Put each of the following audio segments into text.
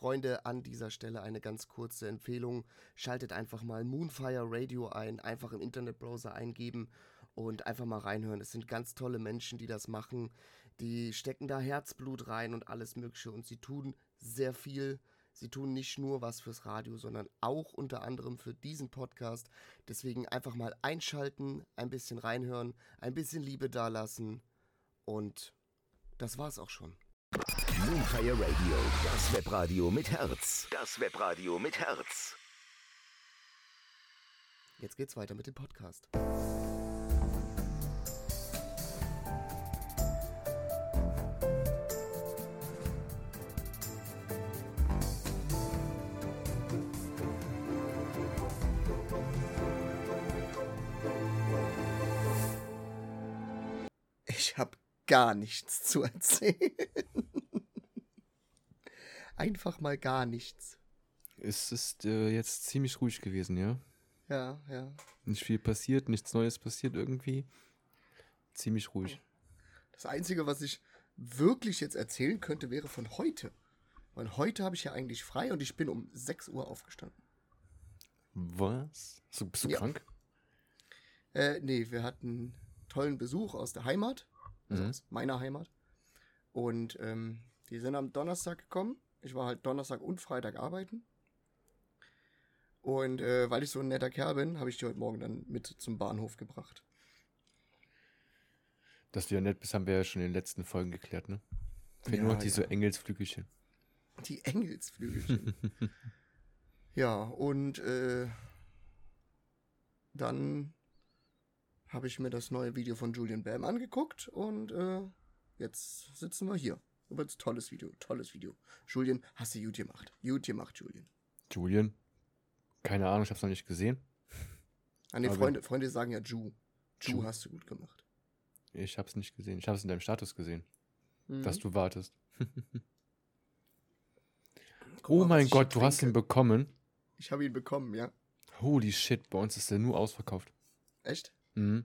Freunde, an dieser Stelle eine ganz kurze Empfehlung. Schaltet einfach mal Moonfire Radio ein, einfach im Internetbrowser eingeben und einfach mal reinhören. Es sind ganz tolle Menschen, die das machen. Die stecken da Herzblut rein und alles Mögliche und sie tun sehr viel. Sie tun nicht nur was fürs Radio, sondern auch unter anderem für diesen Podcast. Deswegen einfach mal einschalten, ein bisschen reinhören, ein bisschen Liebe dalassen und das war's auch schon. Moonfire Radio, das Webradio mit Herz. Das Webradio mit Herz. Jetzt geht's weiter mit dem Podcast. Ich habe gar nichts zu erzählen. Einfach mal gar nichts. Es ist äh, jetzt ziemlich ruhig gewesen, ja? Ja, ja. Nicht viel passiert, nichts Neues passiert irgendwie. Ziemlich ruhig. Das Einzige, was ich wirklich jetzt erzählen könnte, wäre von heute. Weil heute habe ich ja eigentlich frei und ich bin um 6 Uhr aufgestanden. Was? So, bist du Ja. krank? Äh, nee, wir hatten tollen Besuch aus der Heimat, also Mhm. aus meiner Heimat. Und ähm, die sind am Donnerstag gekommen. Ich war halt Donnerstag und Freitag arbeiten. Und äh, weil ich so ein netter Kerl bin, habe ich die heute Morgen dann mit zum Bahnhof gebracht. Dass du ja nett bist, haben wir ja schon in den letzten Folgen geklärt, ne? Fehlen Ja, nur noch diese ja. Engelsflügelchen. Die Engelsflügelchen. ja, und äh, dann habe ich mir das neue Video von Julian Bam angeguckt und äh, jetzt sitzen wir hier. Übrigens tolles Video, tolles Video. Julian, hast du gut gemacht. Gut gemacht, Julian. Julian? Keine Ahnung, ich hab's noch nicht gesehen. An den Aber- Freunde, Freunde sagen ja Ju. Ju Ju. hast du gut gemacht. Ich hab's nicht gesehen. Ich hab's in deinem Status gesehen, Mhm. dass du wartest. Oh mein Gott, du hast ihn bekommen. Ich habe ihn bekommen, ja. Holy shit, bei uns ist der nur ausverkauft. Echt? Mhm.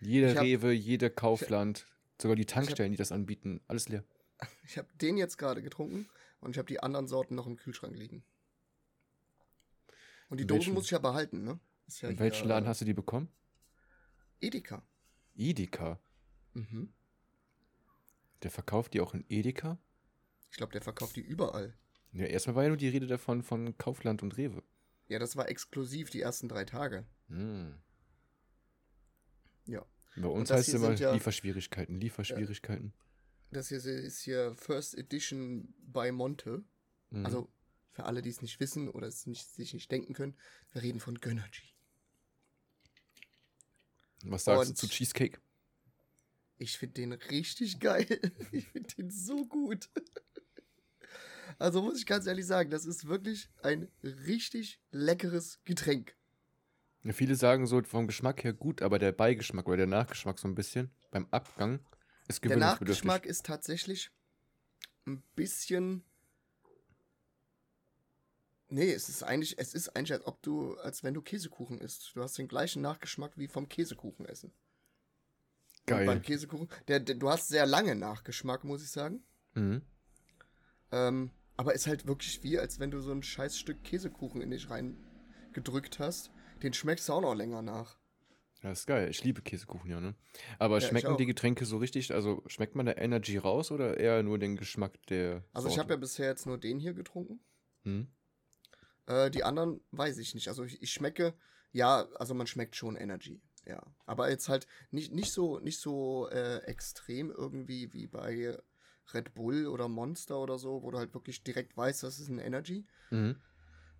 Jede Ich hab- Rewe, jede Kaufland, sogar die Tankstellen, die das anbieten, alles leer. Ich habe den jetzt gerade getrunken und ich habe die anderen Sorten noch im Kühlschrank liegen. Und die Dosen welchem- muss ich ja behalten, ne? Ja In welchen Laden hast du die bekommen? Edeka. Edeka. Mhm. Der verkauft die auch in Edeka? Ich glaube, der verkauft die überall. Ja, erstmal war ja nur die Rede davon von Kaufland und Rewe. Ja, das war exklusiv die ersten drei Tage. Hm. Ja. Bei uns heißt es immer ja- Lieferschwierigkeiten, Lieferschwierigkeiten. Das hier ist hier First Edition bei Monte. Mhm. Also für alle, die es nicht wissen oder es nicht, sich nicht denken können, wir reden von Gönnergy. Was sagst und- du zu Cheesecake? Ich finde den richtig geil. Ich finde den so gut. Also muss ich ganz ehrlich sagen, das ist wirklich ein richtig leckeres Getränk. Ja, viele sagen so vom Geschmack her gut, aber der Beigeschmack oder der Nachgeschmack so ein bisschen beim Abgang ist Der. Nachgeschmack ist tatsächlich ein bisschen. Nee, es ist eigentlich, es ist eigentlich, als ob du, als wenn du Käsekuchen isst. Du hast den gleichen Nachgeschmack wie vom Käsekuchen essen. Und Geil. beim Käsekuchen, der, der, du hast sehr lange Nachgeschmack, muss ich sagen. Mhm. Ähm, aber ist halt wirklich wie, als wenn du so ein scheiß Stück Käsekuchen in dich rein gedrückt hast. Den schmeckst du auch noch länger nach. Das ist geil. Ich liebe Käsekuchen, ja, ne? Aber Ja, ich schmecken die Getränke so richtig? Also schmeckt man da Energy raus oder eher nur den Geschmack der. Also ich Sorte? habe ja bisher jetzt nur den hier getrunken. Hm? Äh, die anderen weiß ich nicht. Also ich, ich schmecke, ja, also man schmeckt schon Energy. Ja. Aber jetzt halt nicht, nicht so, nicht so äh, extrem irgendwie wie bei Red Bull oder Monster oder so, wo du halt wirklich direkt weißt, das ist ein Energy. Mhm.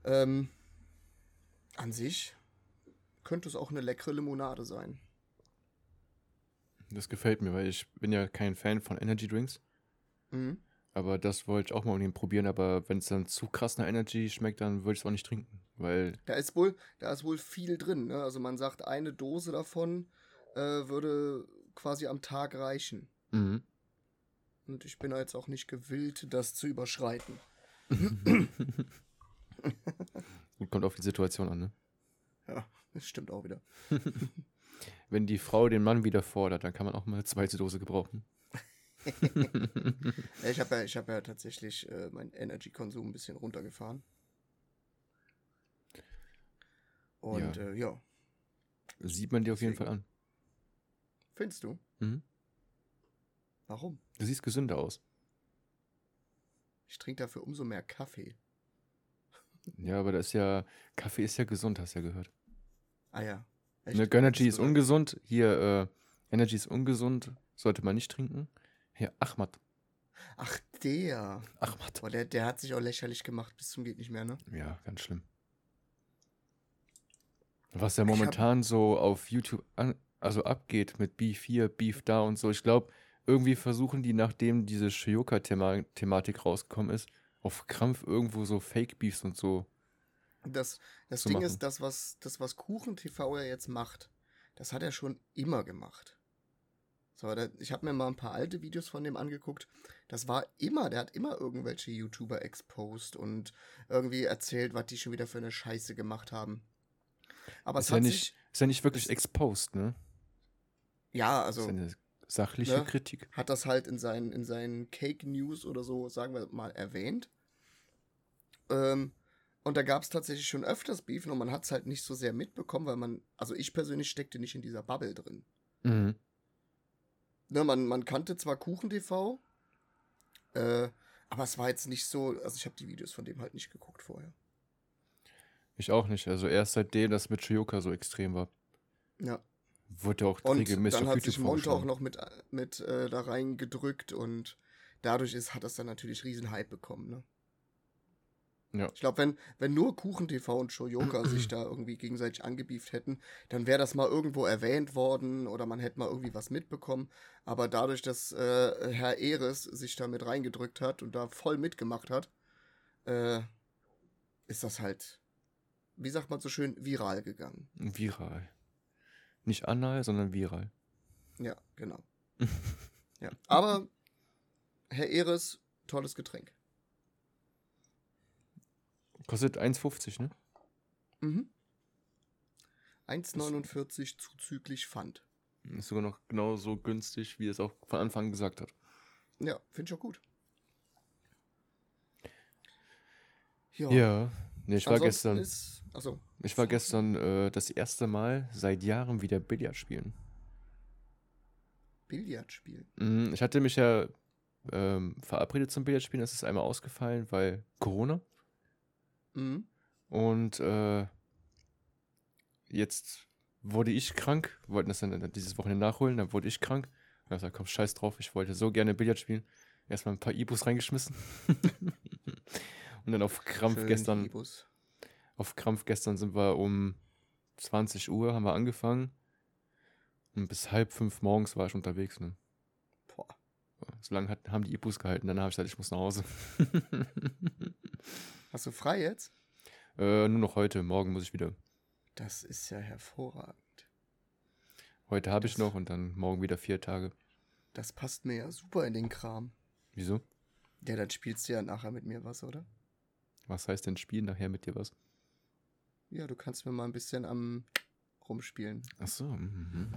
Ähm, an sich könnte es auch eine leckere Limonade sein. Das gefällt mir, weil ich bin ja kein Fan von Energy Drinks. Mhm. Aber das wollte ich auch mal unbedingt probieren. Aber wenn es dann zu krass nach Energy schmeckt, dann würde ich es auch nicht trinken. Weil, Da ist wohl, da ist wohl viel drin. Ne? Also man sagt, eine Dose davon äh, würde quasi am Tag reichen. mhm. Und ich bin jetzt auch nicht gewillt, das zu überschreiten. Gut, kommt auf die Situation an, ne? Ja, das stimmt auch wieder. Wenn die Frau den Mann wieder fordert, dann kann man auch mal eine zweite Dose gebrauchen. Ich habe ja, ich hab ja tatsächlich äh, meinen Energy-Konsum ein bisschen runtergefahren. Und Ja. äh, ja. Sieht man dir auf jeden. Fall an. findest du? Mhm. Warum? Du siehst gesünder aus. Ich trinke dafür umso mehr Kaffee. Ja, aber das ist ja, Kaffee ist ja gesund, hast du ja gehört. Ah ja. Ne, Energy ist ungesund. Hier, äh, Energy ist ungesund. Sollte man nicht trinken. Hier, Ahmad. Ach, der. Ahmad. Boah, der, der hat sich auch lächerlich gemacht bis zum geht nicht mehr, ne? Ja, ganz schlimm. Was ja momentan so auf YouTube an, also abgeht mit Beef hier, Beef da und so. Ich glaube, irgendwie versuchen die, nachdem diese Shioka-Thematik rausgekommen ist, auf Krampf irgendwo so Fake-Beefs und so. Das, das Ding machen. ist, das was, das, was Kuchen TV ja jetzt macht, das hat er schon immer gemacht. So, da, ich habe mir mal ein paar alte Videos von dem angeguckt. Das war immer, der hat immer irgendwelche YouTuber exposed und irgendwie erzählt, was die schon wieder für eine Scheiße gemacht haben. Aber ist, es ja hat nicht, sich, ist ja nicht wirklich es- exposed, ne? ja, Das ist also eine sachliche ne? Kritik. hat das halt in seinen, in seinen Cake News oder so, sagen wir mal, erwähnt. Ähm, und da gab es tatsächlich schon öfters Beefen und man hat es halt nicht so sehr mitbekommen, weil man, also ich persönlich steckte nicht in dieser Bubble drin. Mhm. Ne, man, man kannte zwar Kuchen-TV, äh, aber es war jetzt nicht so, also ich habe die Videos von dem halt nicht geguckt vorher. Ich auch nicht. Also erst seitdem das mit Shioka so extrem war, Ja. wurde auch Und regelmäßig dann auf hat YouTube sich Monte auch noch mit, mit äh, da reingedrückt und dadurch ist, hat das dann natürlich riesen Hype bekommen, ne? Ja. Ich glaube, wenn, wenn nur Kuchen-TV und Shoyoka sich da irgendwie gegenseitig angebieft hätten, dann wäre das mal irgendwo erwähnt worden oder man hätte mal irgendwie was mitbekommen. Aber dadurch, dass äh, Herr Eres sich da mit reingedrückt hat und da voll mitgemacht hat, äh, ist das halt, wie sagt man so schön, viral gegangen. Viral. Nicht anal, sondern viral. Ja, genau. ja. Aber Herr Eres, tolles Getränk. Kostet 1,50, ne? Mhm. 1,49 zuzüglich Pfand. Ist sogar noch genauso günstig, wie es auch von Anfang an gesagt hat. Ja, finde ich auch gut. Ja. Ja. Nee, ich war gestern, Ist, also, ich war gestern äh, das erste Mal seit Jahren wieder Billard spielen. Billard spielen. Mhm, Ich hatte mich ja ähm, verabredet zum Billardspielen, das ist einmal ausgefallen, weil Corona. Mhm. Und äh, jetzt wurde ich krank, wir wollten das dann dieses Wochenende nachholen, dann wurde ich krank. Und hab ich gesagt, komm, scheiß drauf, ich wollte so gerne Billard spielen. Erstmal ein paar Ibus reingeschmissen. Und dann auf Krampf Schön, gestern, Ibus. auf Krampf gestern sind wir um 20 Uhr, haben wir angefangen. Und bis halb fünf morgens war ich unterwegs. Ne? Boah. So lange hat, haben die Ibus gehalten, dann habe ich gesagt, ich muss nach Hause. Hast du frei jetzt? äh, nur noch heute, morgen muss ich wieder. Das ist ja hervorragend. Heute habe ich noch und dann morgen wieder vier Tage. Das passt mir ja super in den Kram. Wieso? Ja, dann spielst du ja nachher mit mir was, oder? Was heißt denn spielen nachher mit dir was? Ja, du kannst mir mal ein bisschen am rumspielen. Ach so. Mhm.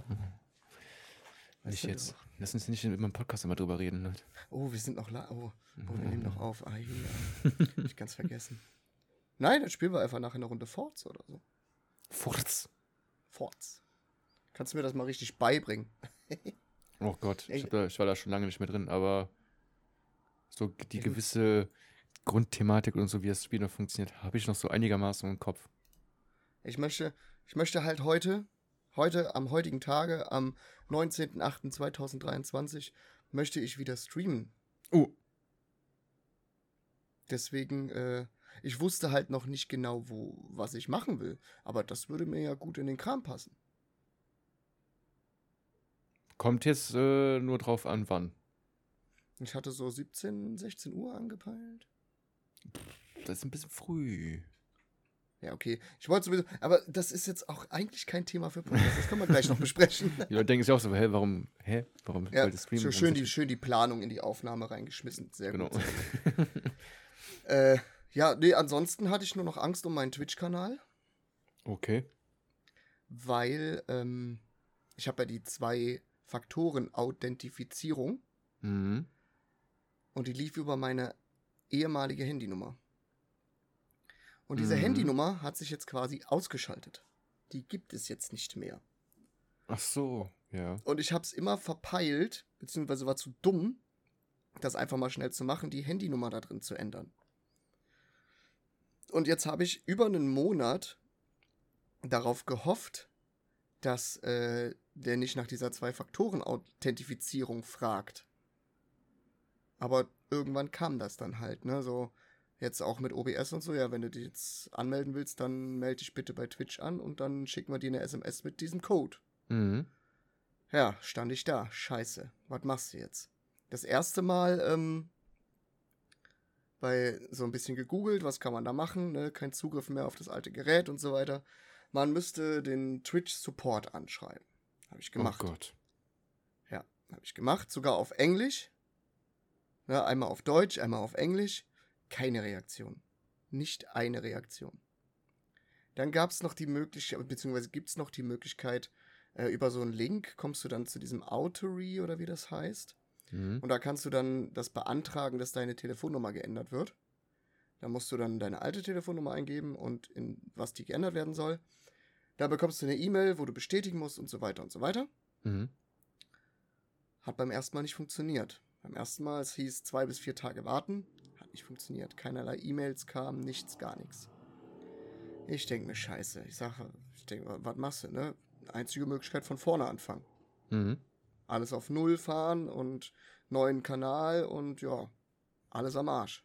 Nicht jetzt. doch. Lass uns nicht in meinem Podcast immer drüber reden, Leute. Oh, wir sind noch la oh, oh, wir nehmen noch auf. Ah, ja. Hab ich ganz vergessen. Nein, dann spielen wir einfach nachher eine Runde Forts oder so. Furz. Forts. Kannst du mir das mal richtig beibringen? Oh Gott, ich, da, ich war da schon lange nicht mehr drin, aber so die gewisse Grundthematik und so, wie das Spiel noch funktioniert, habe ich noch so einigermaßen im Kopf. Ich möchte, ich möchte halt heute, heute, am heutigen Tage, am 19.08.2023, möchte ich wieder streamen. Oh. Deswegen, äh, ich wusste halt noch nicht genau, wo, was ich machen will. Aber das würde mir ja gut in den Kram passen. Kommt jetzt äh, nur drauf an, wann. Ich hatte so 17, 16 Uhr angepeilt. Das ist ein bisschen früh. Ja, okay. Ich wollte sowieso, aber das ist jetzt auch eigentlich kein Thema für Podcast. Das können wir gleich noch besprechen. Die Leute denken sich auch so, hä, warum, hä, warum Ja, wollte streamen? so schön die, schön die Planung in die Aufnahme reingeschmissen. Sehr Genau. gut. Äh, ja, nee, ansonsten hatte ich nur noch Angst um meinen Twitch-Kanal, okay. weil ähm, ich habe ja die zwei Faktoren Authentifizierung Mhm. Und die lief über meine ehemalige Handynummer. Und diese Mhm. Handynummer hat sich jetzt quasi ausgeschaltet. Die gibt es jetzt nicht mehr. Ach so, ja. Und ich habe es immer verpeilt, beziehungsweise war zu dumm, das einfach mal schnell zu machen, die Handynummer da drin zu ändern. Und jetzt habe ich über einen Monat darauf gehofft, dass äh, der nicht nach dieser Zwei-Faktoren-Authentifizierung fragt. Aber irgendwann kam das dann halt, ne? So, jetzt auch mit OBS und so, ja, wenn du dich jetzt anmelden willst, dann melde dich bitte bei Twitch an und dann schicken wir dir eine SMS mit diesem Code. Mhm. Ja, stand ich da. Scheiße. Was machst du jetzt? Das erste Mal, ähm, bei so ein bisschen gegoogelt, was kann man da machen, ne? Kein Zugriff mehr auf das alte Gerät und so weiter. Man müsste den Twitch-Support anschreiben. Habe ich gemacht. Oh Gott. Ja, habe ich gemacht. Sogar auf Englisch. Ne, einmal auf Deutsch, einmal auf Englisch. Keine Reaktion. Nicht eine Reaktion. Dann gab es noch die Möglichkeit, beziehungsweise gibt es noch die Möglichkeit, äh, über so einen Link kommst du dann zu diesem Autory oder wie das heißt. Mhm. Und da kannst du dann das beantragen, dass deine Telefonnummer geändert wird. Da musst du dann deine alte Telefonnummer eingeben und in was die geändert werden soll. Da bekommst du eine E-Mail, wo du bestätigen musst und so weiter und so weiter. Mhm. Hat beim ersten Mal nicht funktioniert. Beim ersten Mal, es hieß zwei bis vier Tage warten, nicht funktioniert. Keinerlei E-Mails kamen, nichts, gar nichts. Ich denke mir, scheiße. Ich sage, ich denke, was machst du, ne? Einzige Möglichkeit von vorne anfangen. Mhm. Alles auf Null fahren und neuen Kanal und ja, alles am Arsch.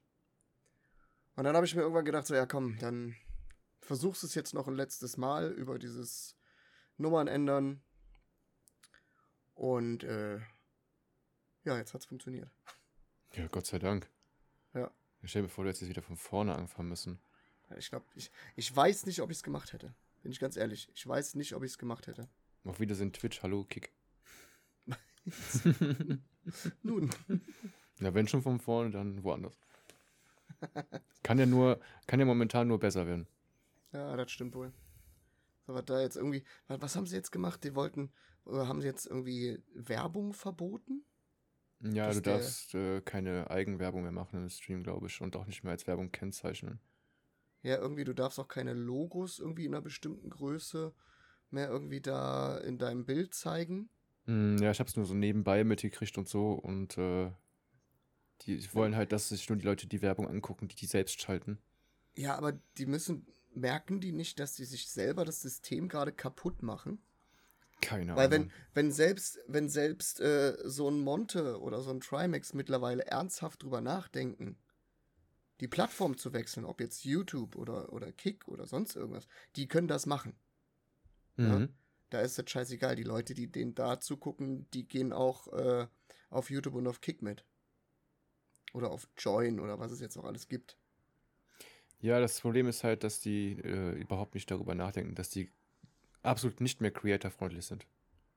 Und dann habe ich mir irgendwann gedacht, so, ja komm, dann versuchst es jetzt noch ein letztes Mal über dieses Nummern ändern. Und äh, ja, jetzt hat's funktioniert. Ja, Gott sei Dank. Ja. Stell dir vor, du hättest jetzt wieder von vorne anfangen müssen. Ich glaube, ich, ich weiß nicht, ob ich es gemacht hätte. Bin ich ganz ehrlich. Ich weiß nicht, ob ich es gemacht hätte. Auf Wiedersehen Twitch, hallo Kick. Nun, Ja, wenn schon von vorne, dann woanders. Kann ja nur, kann ja momentan nur besser werden. ja, das stimmt wohl. Aber da jetzt irgendwie, was, was haben sie jetzt gemacht? Die wollten, oder haben sie jetzt irgendwie Werbung verboten? Ja, du darfst äh, keine Eigenwerbung mehr machen im Stream, glaube ich, und auch nicht mehr als Werbung kennzeichnen. Ja, irgendwie, du darfst auch keine Logos irgendwie in einer bestimmten Größe mehr irgendwie da in deinem Bild zeigen. Hm, ja, ich habe es nur so nebenbei mitgekriegt und so und äh, die wollen halt, dass sich nur die Leute die Werbung angucken, die die selbst schalten. Ja, aber die müssen, merken die nicht, dass die sich selber das System gerade kaputt machen? Keine Weil Ahnung. wenn, wenn selbst, wenn selbst äh, so ein Monte oder so ein Trimax mittlerweile ernsthaft drüber nachdenken, die Plattform zu wechseln, ob jetzt YouTube oder, oder Kick oder sonst irgendwas, die können das machen. ja. Mhm. Da ist das scheißegal. Die Leute, die den da zugucken, die gehen auch äh, auf YouTube und auf Kick mit. Oder auf Join oder was es jetzt auch alles gibt. Ja, das Problem ist halt, dass die äh, überhaupt nicht darüber nachdenken, dass die absolut nicht mehr creator-freundlich sind.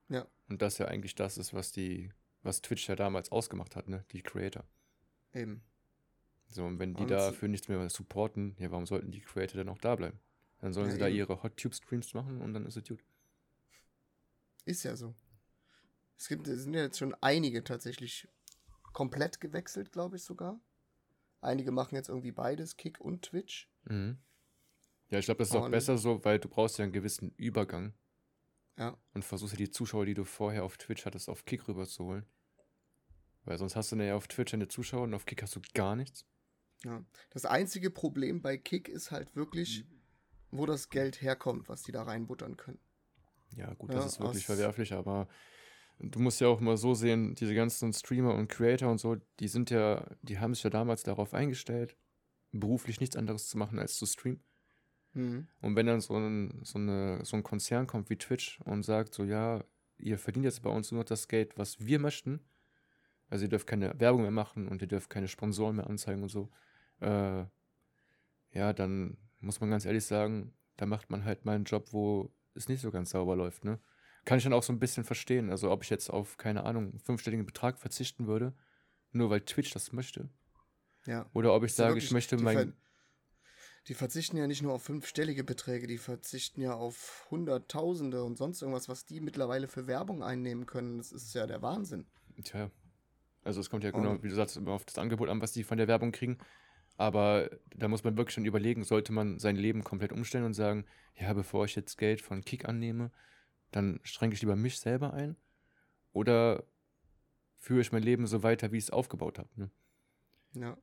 Ja. Und das ja eigentlich das ist, was die, was Twitch ja damals ausgemacht hat, ne? Die Creator. Eben. So, und wenn die Und- dafür nichts mehr supporten, ja, warum sollten die Creator dann auch da bleiben? Dann sollen Ja, sie da eben. ihre Hot Tube Streams machen und dann ist es gut. Ist ja so. Es gibt, es sind ja jetzt schon einige tatsächlich komplett gewechselt, glaube ich sogar. Einige machen jetzt irgendwie beides, Kick und Twitch. Mhm. Ja, ich glaube, das ist auch Und- besser so, weil du brauchst ja einen gewissen Übergang Ja. und versuchst ja die Zuschauer, die du vorher auf Twitch hattest, auf Kick rüberzuholen. Weil sonst hast du ja auf Twitch eine Zuschauer und auf Kick hast du gar nichts. ja. Das einzige Problem bei Kick ist halt wirklich, wo das Geld herkommt, was die da reinbuttern können. Ja, gut, Ja, das ist wirklich verwerflich, aber du musst ja auch mal so sehen, diese ganzen Streamer und Creator und so, die sind ja, die haben sich ja damals darauf eingestellt, beruflich nichts anderes zu machen als zu streamen. Mhm. Und wenn dann so ein, so, eine, so ein Konzern kommt wie Twitch und sagt so, ja, ihr verdient jetzt bei uns nur noch das Geld, was wir möchten, also ihr dürft keine Werbung mehr machen und ihr dürft keine Sponsoren mehr anzeigen und so, äh, ja, dann muss man ganz ehrlich sagen, da macht man halt mal einen Job, wo es nicht so ganz sauber läuft, ne? Kann ich dann auch so ein bisschen verstehen. Also ob ich jetzt auf, keine Ahnung, fünfstelligen Betrag verzichten würde, nur weil Twitch das möchte. Ja. Oder ob ich sage, wirklich- ich möchte mein. Die verzichten ja nicht nur auf fünfstellige Beträge, die verzichten ja auf Hunderttausende und sonst irgendwas, was die mittlerweile für Werbung einnehmen können. Das ist ja der Wahnsinn. Tja. Also es kommt ja genau, Und- wie du sagst, immer auf das Angebot an, was die von der Werbung kriegen. Aber da muss man wirklich schon überlegen, sollte man sein Leben komplett umstellen und sagen, ja, bevor ich jetzt Geld von Kick annehme, dann schränke ich lieber mich selber ein. Oder führe ich mein Leben so weiter, wie ich es aufgebaut habe. Ne? Ja.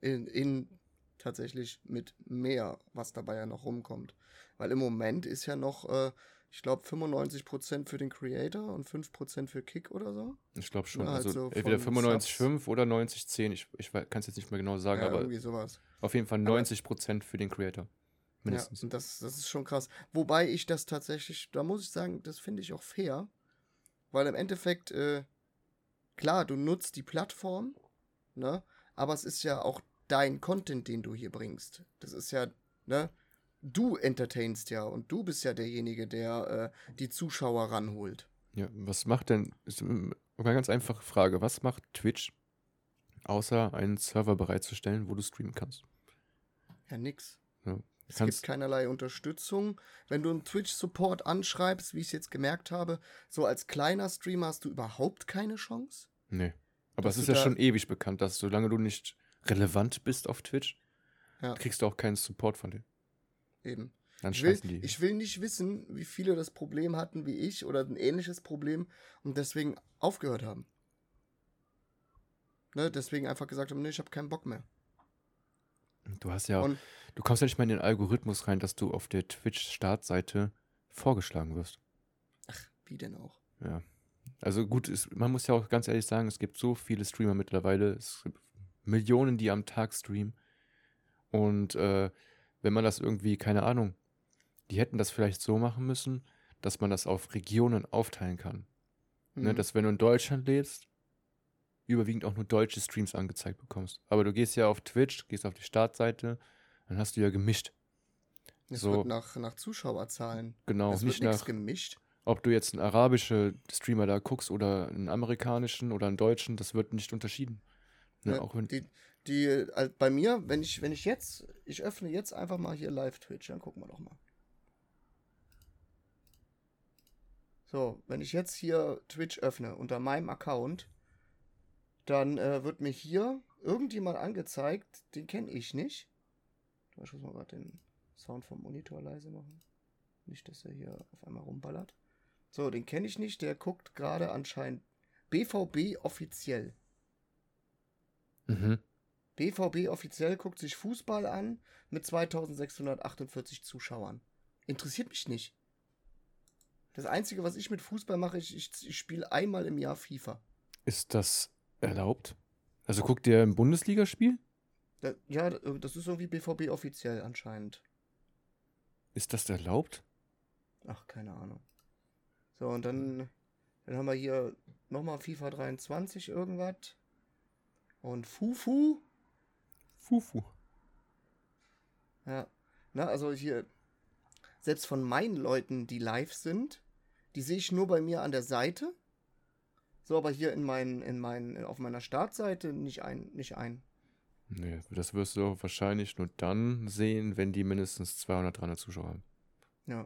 In, in tatsächlich mit mehr, was dabei ja noch rumkommt. Weil im Moment ist ja noch, äh, ich glaube, 95% für den Creator und 5% für Kick oder so. Ich glaube schon. Ja, also also entweder von 95,5 oder 90,10. Ich, ich kann es jetzt nicht mehr genau sagen, ja, aber irgendwie sowas. auf jeden Fall 90% für den Creator. Mindestens. Ja, und das, das ist schon krass. Wobei ich das tatsächlich, da muss ich sagen, das finde ich auch fair. Weil im Endeffekt, äh, klar, du nutzt die Plattform, ne? Aber es ist ja auch dein Content, den du hier bringst. Das ist ja, ne? Du entertainst ja und du bist ja derjenige, der äh, die Zuschauer ranholt. Ja, was macht denn, ist ähm, eine ganz einfache Frage, was macht Twitch, außer einen Server bereitzustellen, wo du streamen kannst? Ja, nix. Ja. Es gibt keinerlei Unterstützung. Wenn du einen Twitch-Support anschreibst, wie ich es jetzt gemerkt habe, so als kleiner Streamer hast du überhaupt keine Chance. Nee. Aber es ist ja schon ewig bekannt, dass solange du nicht relevant bist auf Twitch, Ja. kriegst du auch keinen Support von denen. Eben. Dann Ich will, die. ich will nicht wissen, wie viele das Problem hatten wie ich oder ein ähnliches Problem und deswegen aufgehört haben. Ne, deswegen einfach gesagt haben, nee, ich habe keinen Bock mehr. du hast ja, Und du kommst ja nicht mal in den Algorithmus rein, dass du auf der Twitch-Startseite vorgeschlagen wirst. wie denn auch? Ja. Also gut, es, man muss ja auch ganz ehrlich sagen, es gibt so viele Streamer mittlerweile. Es gibt Millionen, die am Tag streamen. Und äh, wenn man das irgendwie, keine Ahnung, die hätten das vielleicht so machen müssen, dass man das auf Regionen aufteilen kann. Ne, Mhm. dass wenn du in Deutschland lebst, überwiegend auch nur deutsche Streams angezeigt bekommst. Aber du gehst ja auf Twitch, gehst auf die Startseite, dann hast du ja gemischt. es so- wird nach, nach Zuschauerzahlen. Genau, es wird nicht nichts nach, gemischt. ob du jetzt einen arabischen Streamer da guckst oder einen amerikanischen oder einen deutschen, das wird nicht unterschieden. Ne, Ne, auch wenn, die, die, äh, bei mir, wenn ich, wenn ich jetzt, ich öffne jetzt einfach mal hier live Twitch, dann gucken wir doch mal. So, wenn ich jetzt hier Twitch öffne unter meinem Account, dann äh, wird mir hier irgendjemand angezeigt, den kenne ich nicht. Ich muss mal gerade den Sound vom Monitor leise machen. Nicht, dass er hier auf einmal rumballert. So, den kenne ich nicht, der guckt gerade anscheinend BVB offiziell. Mhm. BVB offiziell guckt sich Fußball an mit 2648 Zuschauern. Interessiert mich nicht. Das Einzige, was ich mit Fußball mache, ich, ich, ich spiele einmal im Jahr FIFA. Ist das erlaubt? Also guckt ihr ein Bundesligaspiel? Da, ja, das ist irgendwie BVB offiziell anscheinend. Ist das erlaubt? Ach, keine Ahnung. So, und dann, dann haben wir hier nochmal FIFA 23 irgendwas. Und Fufu. Fufu. Ja, na, also hier, selbst von meinen Leuten, die live sind, die sehe ich nur bei mir an der Seite. So, aber hier in meinen, in meinen, auf meiner Startseite nicht ein, nicht ein. Nee, das wirst du wahrscheinlich nur dann sehen, wenn die mindestens 200, 300 Zuschauer haben. Ja.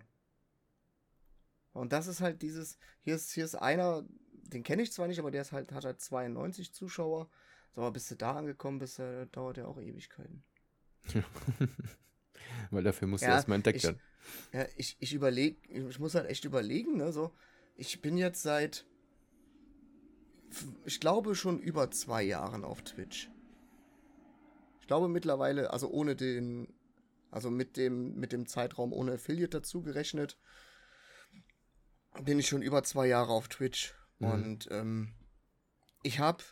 Und das ist halt dieses, hier ist, hier ist einer, den kenne ich zwar nicht, aber der ist halt, hat halt 92 Zuschauer. So, aber bis du da angekommen bist, äh, dauert ja auch Ewigkeiten. Weil dafür musst du Ja, erstmal entdeckt ich- werden. Ja, ich, ich überlege, ich muss halt echt überlegen, ne, so. Ich bin jetzt seit, ich glaube schon über zwei Jahren auf Twitch. Ich glaube mittlerweile, also ohne den, also mit dem, mit dem Zeitraum ohne Affiliate dazu gerechnet, bin ich schon über zwei Jahre auf Twitch. Mhm. Und ähm, ich habe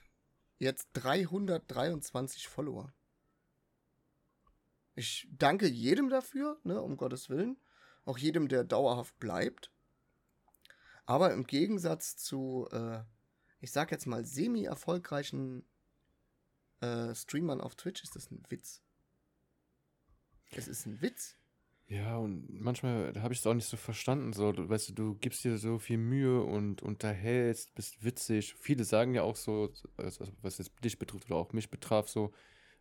jetzt 323 Follower. Ich danke jedem dafür, ne, um Gottes Willen. Auch jedem, der dauerhaft bleibt. Aber im Gegensatz zu, äh, ich sag jetzt mal, semi-erfolgreichen äh, Streamern auf Twitch ist das ein Witz. Es ist ein Witz. Ja, und manchmal habe ich es auch nicht so verstanden. So, du, weißt du, du gibst dir so viel Mühe und unterhältst, bist witzig. Viele sagen ja auch so, also was jetzt dich betrifft oder auch mich betraf, so,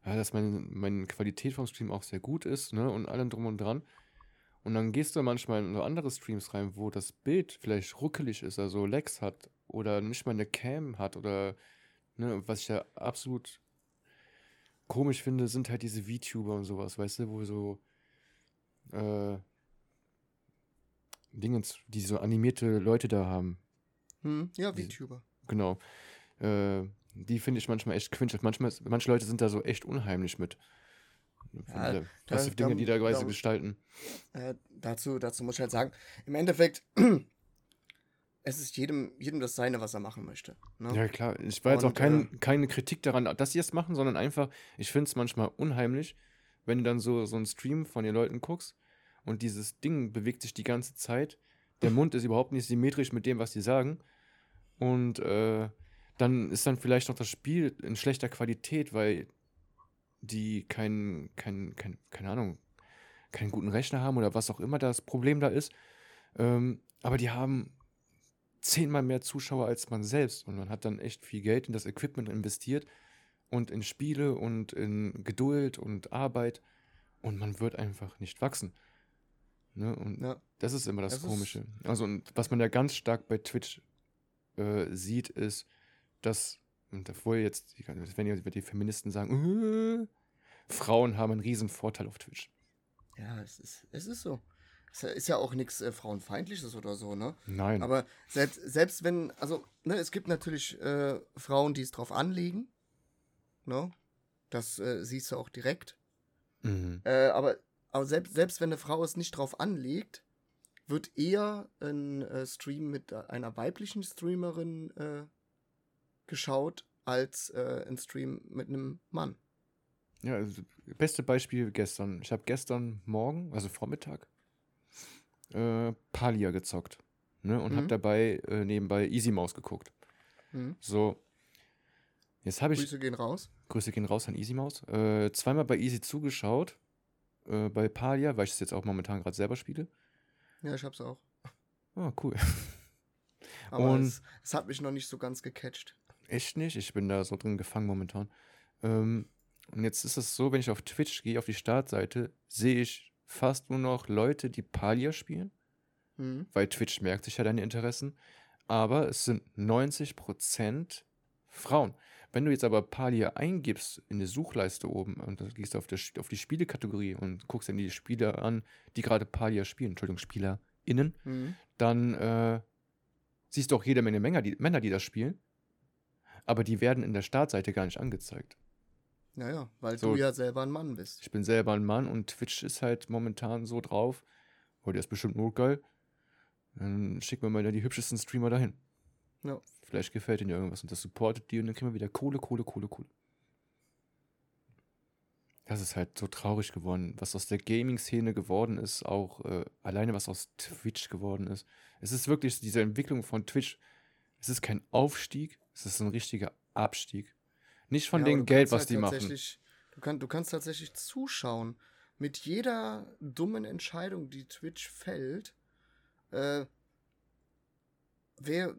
ja, dass mein, meine Qualität vom Stream auch sehr gut ist, ne, und allem drum und dran. Und dann gehst du manchmal in andere Streams rein, wo das Bild vielleicht ruckelig ist, also Lags hat oder nicht mal eine Cam hat oder ne, was ich ja absolut komisch finde, sind halt diese VTuber und sowas, weißt du, wo so äh, Dingens, die so animierte Leute da haben. Hm? Ja, Die- VTuber. Genau. Äh, die finde ich manchmal echt cringe. Manchmal, manche Leute sind da so echt unheimlich mit. Ja, Ja, da- was für Dinge, die da weise da- gestalten. Äh, dazu, dazu muss ich halt sagen, im Endeffekt, es ist jedem, jedem das Seine, was er machen möchte. Ne? Ja, klar. Ich war jetzt auch kein, keine Kritik daran, dass sie es machen, sondern einfach, ich finde es manchmal unheimlich, wenn du dann so, so einen Stream von den Leuten guckst und dieses Ding bewegt sich die ganze Zeit. Der Mund ist überhaupt nicht symmetrisch mit dem, was die sagen. Und äh, dann ist dann vielleicht noch das Spiel in schlechter Qualität, weil die kein, kein, kein, keine Ahnung, keinen guten Rechner haben oder was auch immer das Problem da ist. Ähm, aber die haben zehnmal mehr Zuschauer als man selbst und man hat dann echt viel Geld in das Equipment investiert und in Spiele und in Geduld und Arbeit und man wird einfach nicht wachsen. Ne? Und Ja. das ist immer das, Das Komische. Also und was man ja ganz stark bei Twitch äh, sieht, ist, dass, und obwohl jetzt, die- wenn die, die Feministen sagen, äh, Frauen haben einen riesen Vorteil auf Twitch. Ja, es ist, es ist so. Es ist ja auch nichts äh, Frauenfeindliches oder so, ne? Nein. Aber selbst, selbst wenn, also, ne, es gibt natürlich äh, Frauen, die es drauf anlegen, ne? Das äh, siehst du auch direkt. mhm. Äh, aber aber selbst, selbst wenn eine Frau es nicht drauf anlegt, wird eher ein äh, Stream mit einer weiblichen Streamerin äh, geschaut, als äh, ein Stream mit einem Mann. Ja, also, beste Beispiel gestern. Ich habe gestern Morgen, also Vormittag, äh, Palia gezockt. Ne? Und habe Mhm. dabei äh, nebenbei Easy Maus geguckt. Mhm. So. Jetzt habe ich. Grüße gehen raus. Grüße gehen raus an Easy Maus. Äh, zweimal bei Easy zugeschaut. Äh, bei Palia, weil ich es jetzt auch momentan gerade selber spiele. Ja, ich hab's auch. Ah, cool. Aber Und- es, es hat mich noch nicht so ganz gecatcht. Echt nicht. Ich bin da so drin gefangen momentan. Ähm, und jetzt ist es so, wenn ich auf Twitch gehe, auf die Startseite, sehe ich fast nur noch Leute, die Palia spielen. Mhm. weil Twitch merkt sich ja deine Interessen. Aber es sind 90% Frauen. Wenn du jetzt aber Palia eingibst in die Suchleiste oben und dann gehst du auf, der, auf die Spielekategorie und guckst dann die Spieler an, die gerade Palia spielen, Entschuldigung, SpielerInnen, Mhm. dann äh, siehst du auch jede Menge Männer die, Männer, die das spielen. Aber die werden in der Startseite gar nicht angezeigt. Naja, weil So. du ja selber ein Mann bist. Ich bin selber ein Mann und Twitch ist halt momentan so drauf. Oh, der ist bestimmt nur geil. Dann schicken wir mal da die hübschesten Streamer dahin. Ja. Vielleicht gefällt ihnen irgendwas und das supportet die und dann kriegen wir wieder Kohle, Kohle, Kohle, Kohle. Das ist halt so traurig geworden, was aus der Gaming-Szene geworden ist, auch äh, alleine was aus Twitch geworden ist. Es ist wirklich diese Entwicklung von Twitch. Es ist kein Aufstieg, es ist ein richtiger Abstieg. Nicht von Ja, dem Geld, was halt die machen. Du, kann, du kannst tatsächlich zuschauen. Mit jeder dummen Entscheidung, die Twitch fällt, äh, wer,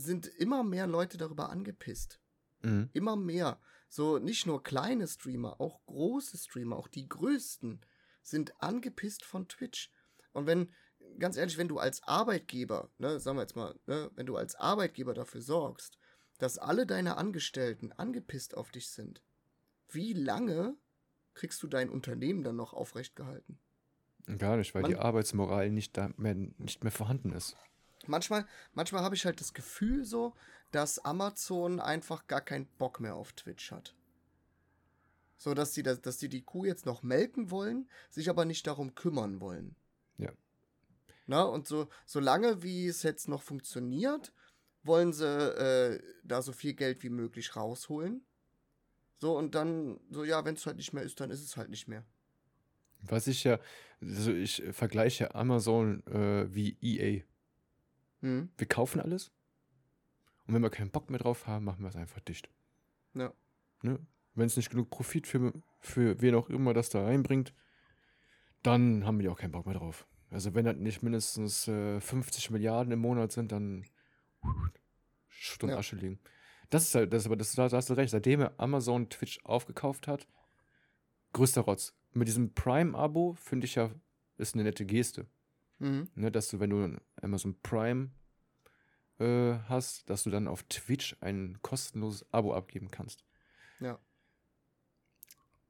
sind immer mehr Leute darüber angepisst. Mhm. Immer mehr. So nicht nur kleine Streamer, auch große Streamer, auch die größten, sind angepisst von Twitch. Und wenn, ganz ehrlich, wenn du als Arbeitgeber, ne, sagen wir jetzt mal, ne, wenn du als Arbeitgeber dafür sorgst, dass alle deine Angestellten angepisst auf dich sind, wie lange kriegst du dein Unternehmen dann noch aufrecht gehalten? Gar nicht, weil die Man- Arbeitsmoral nicht, da mehr, nicht mehr vorhanden ist. Manchmal, manchmal habe ich halt das Gefühl so, dass Amazon einfach gar keinen Bock mehr auf Twitch hat. So, dass die, das, dass die die Kuh jetzt noch melken wollen, sich aber nicht darum kümmern wollen. Ja. Na, und so, solange wie es jetzt noch funktioniert, wollen sie äh, da so viel Geld wie möglich rausholen. So, und dann, so, ja, wenn es halt nicht mehr ist, dann ist es halt nicht mehr. Was ich ja, also ich vergleiche Amazon äh, wie EA. Hm? Wir kaufen alles und wenn wir keinen Bock mehr drauf haben, machen wir es einfach dicht. Ja. Ne? Wenn es nicht genug Profit für, für wen auch immer das da reinbringt, dann haben wir ja auch keinen Bock mehr drauf. Also wenn das nicht mindestens äh, 50 Milliarden im Monat sind, dann Schutt und Ja. Asche liegen. Das ist halt, das, aber das, da hast du recht, seitdem er Amazon Twitch aufgekauft hat, größter Rotz. Mit diesem Prime-Abo finde ich ja ist eine nette Geste. Mhm. Ne, dass du, wenn du Amazon Prime äh, hast, dass du dann auf Twitch ein kostenloses Abo abgeben kannst. Ja.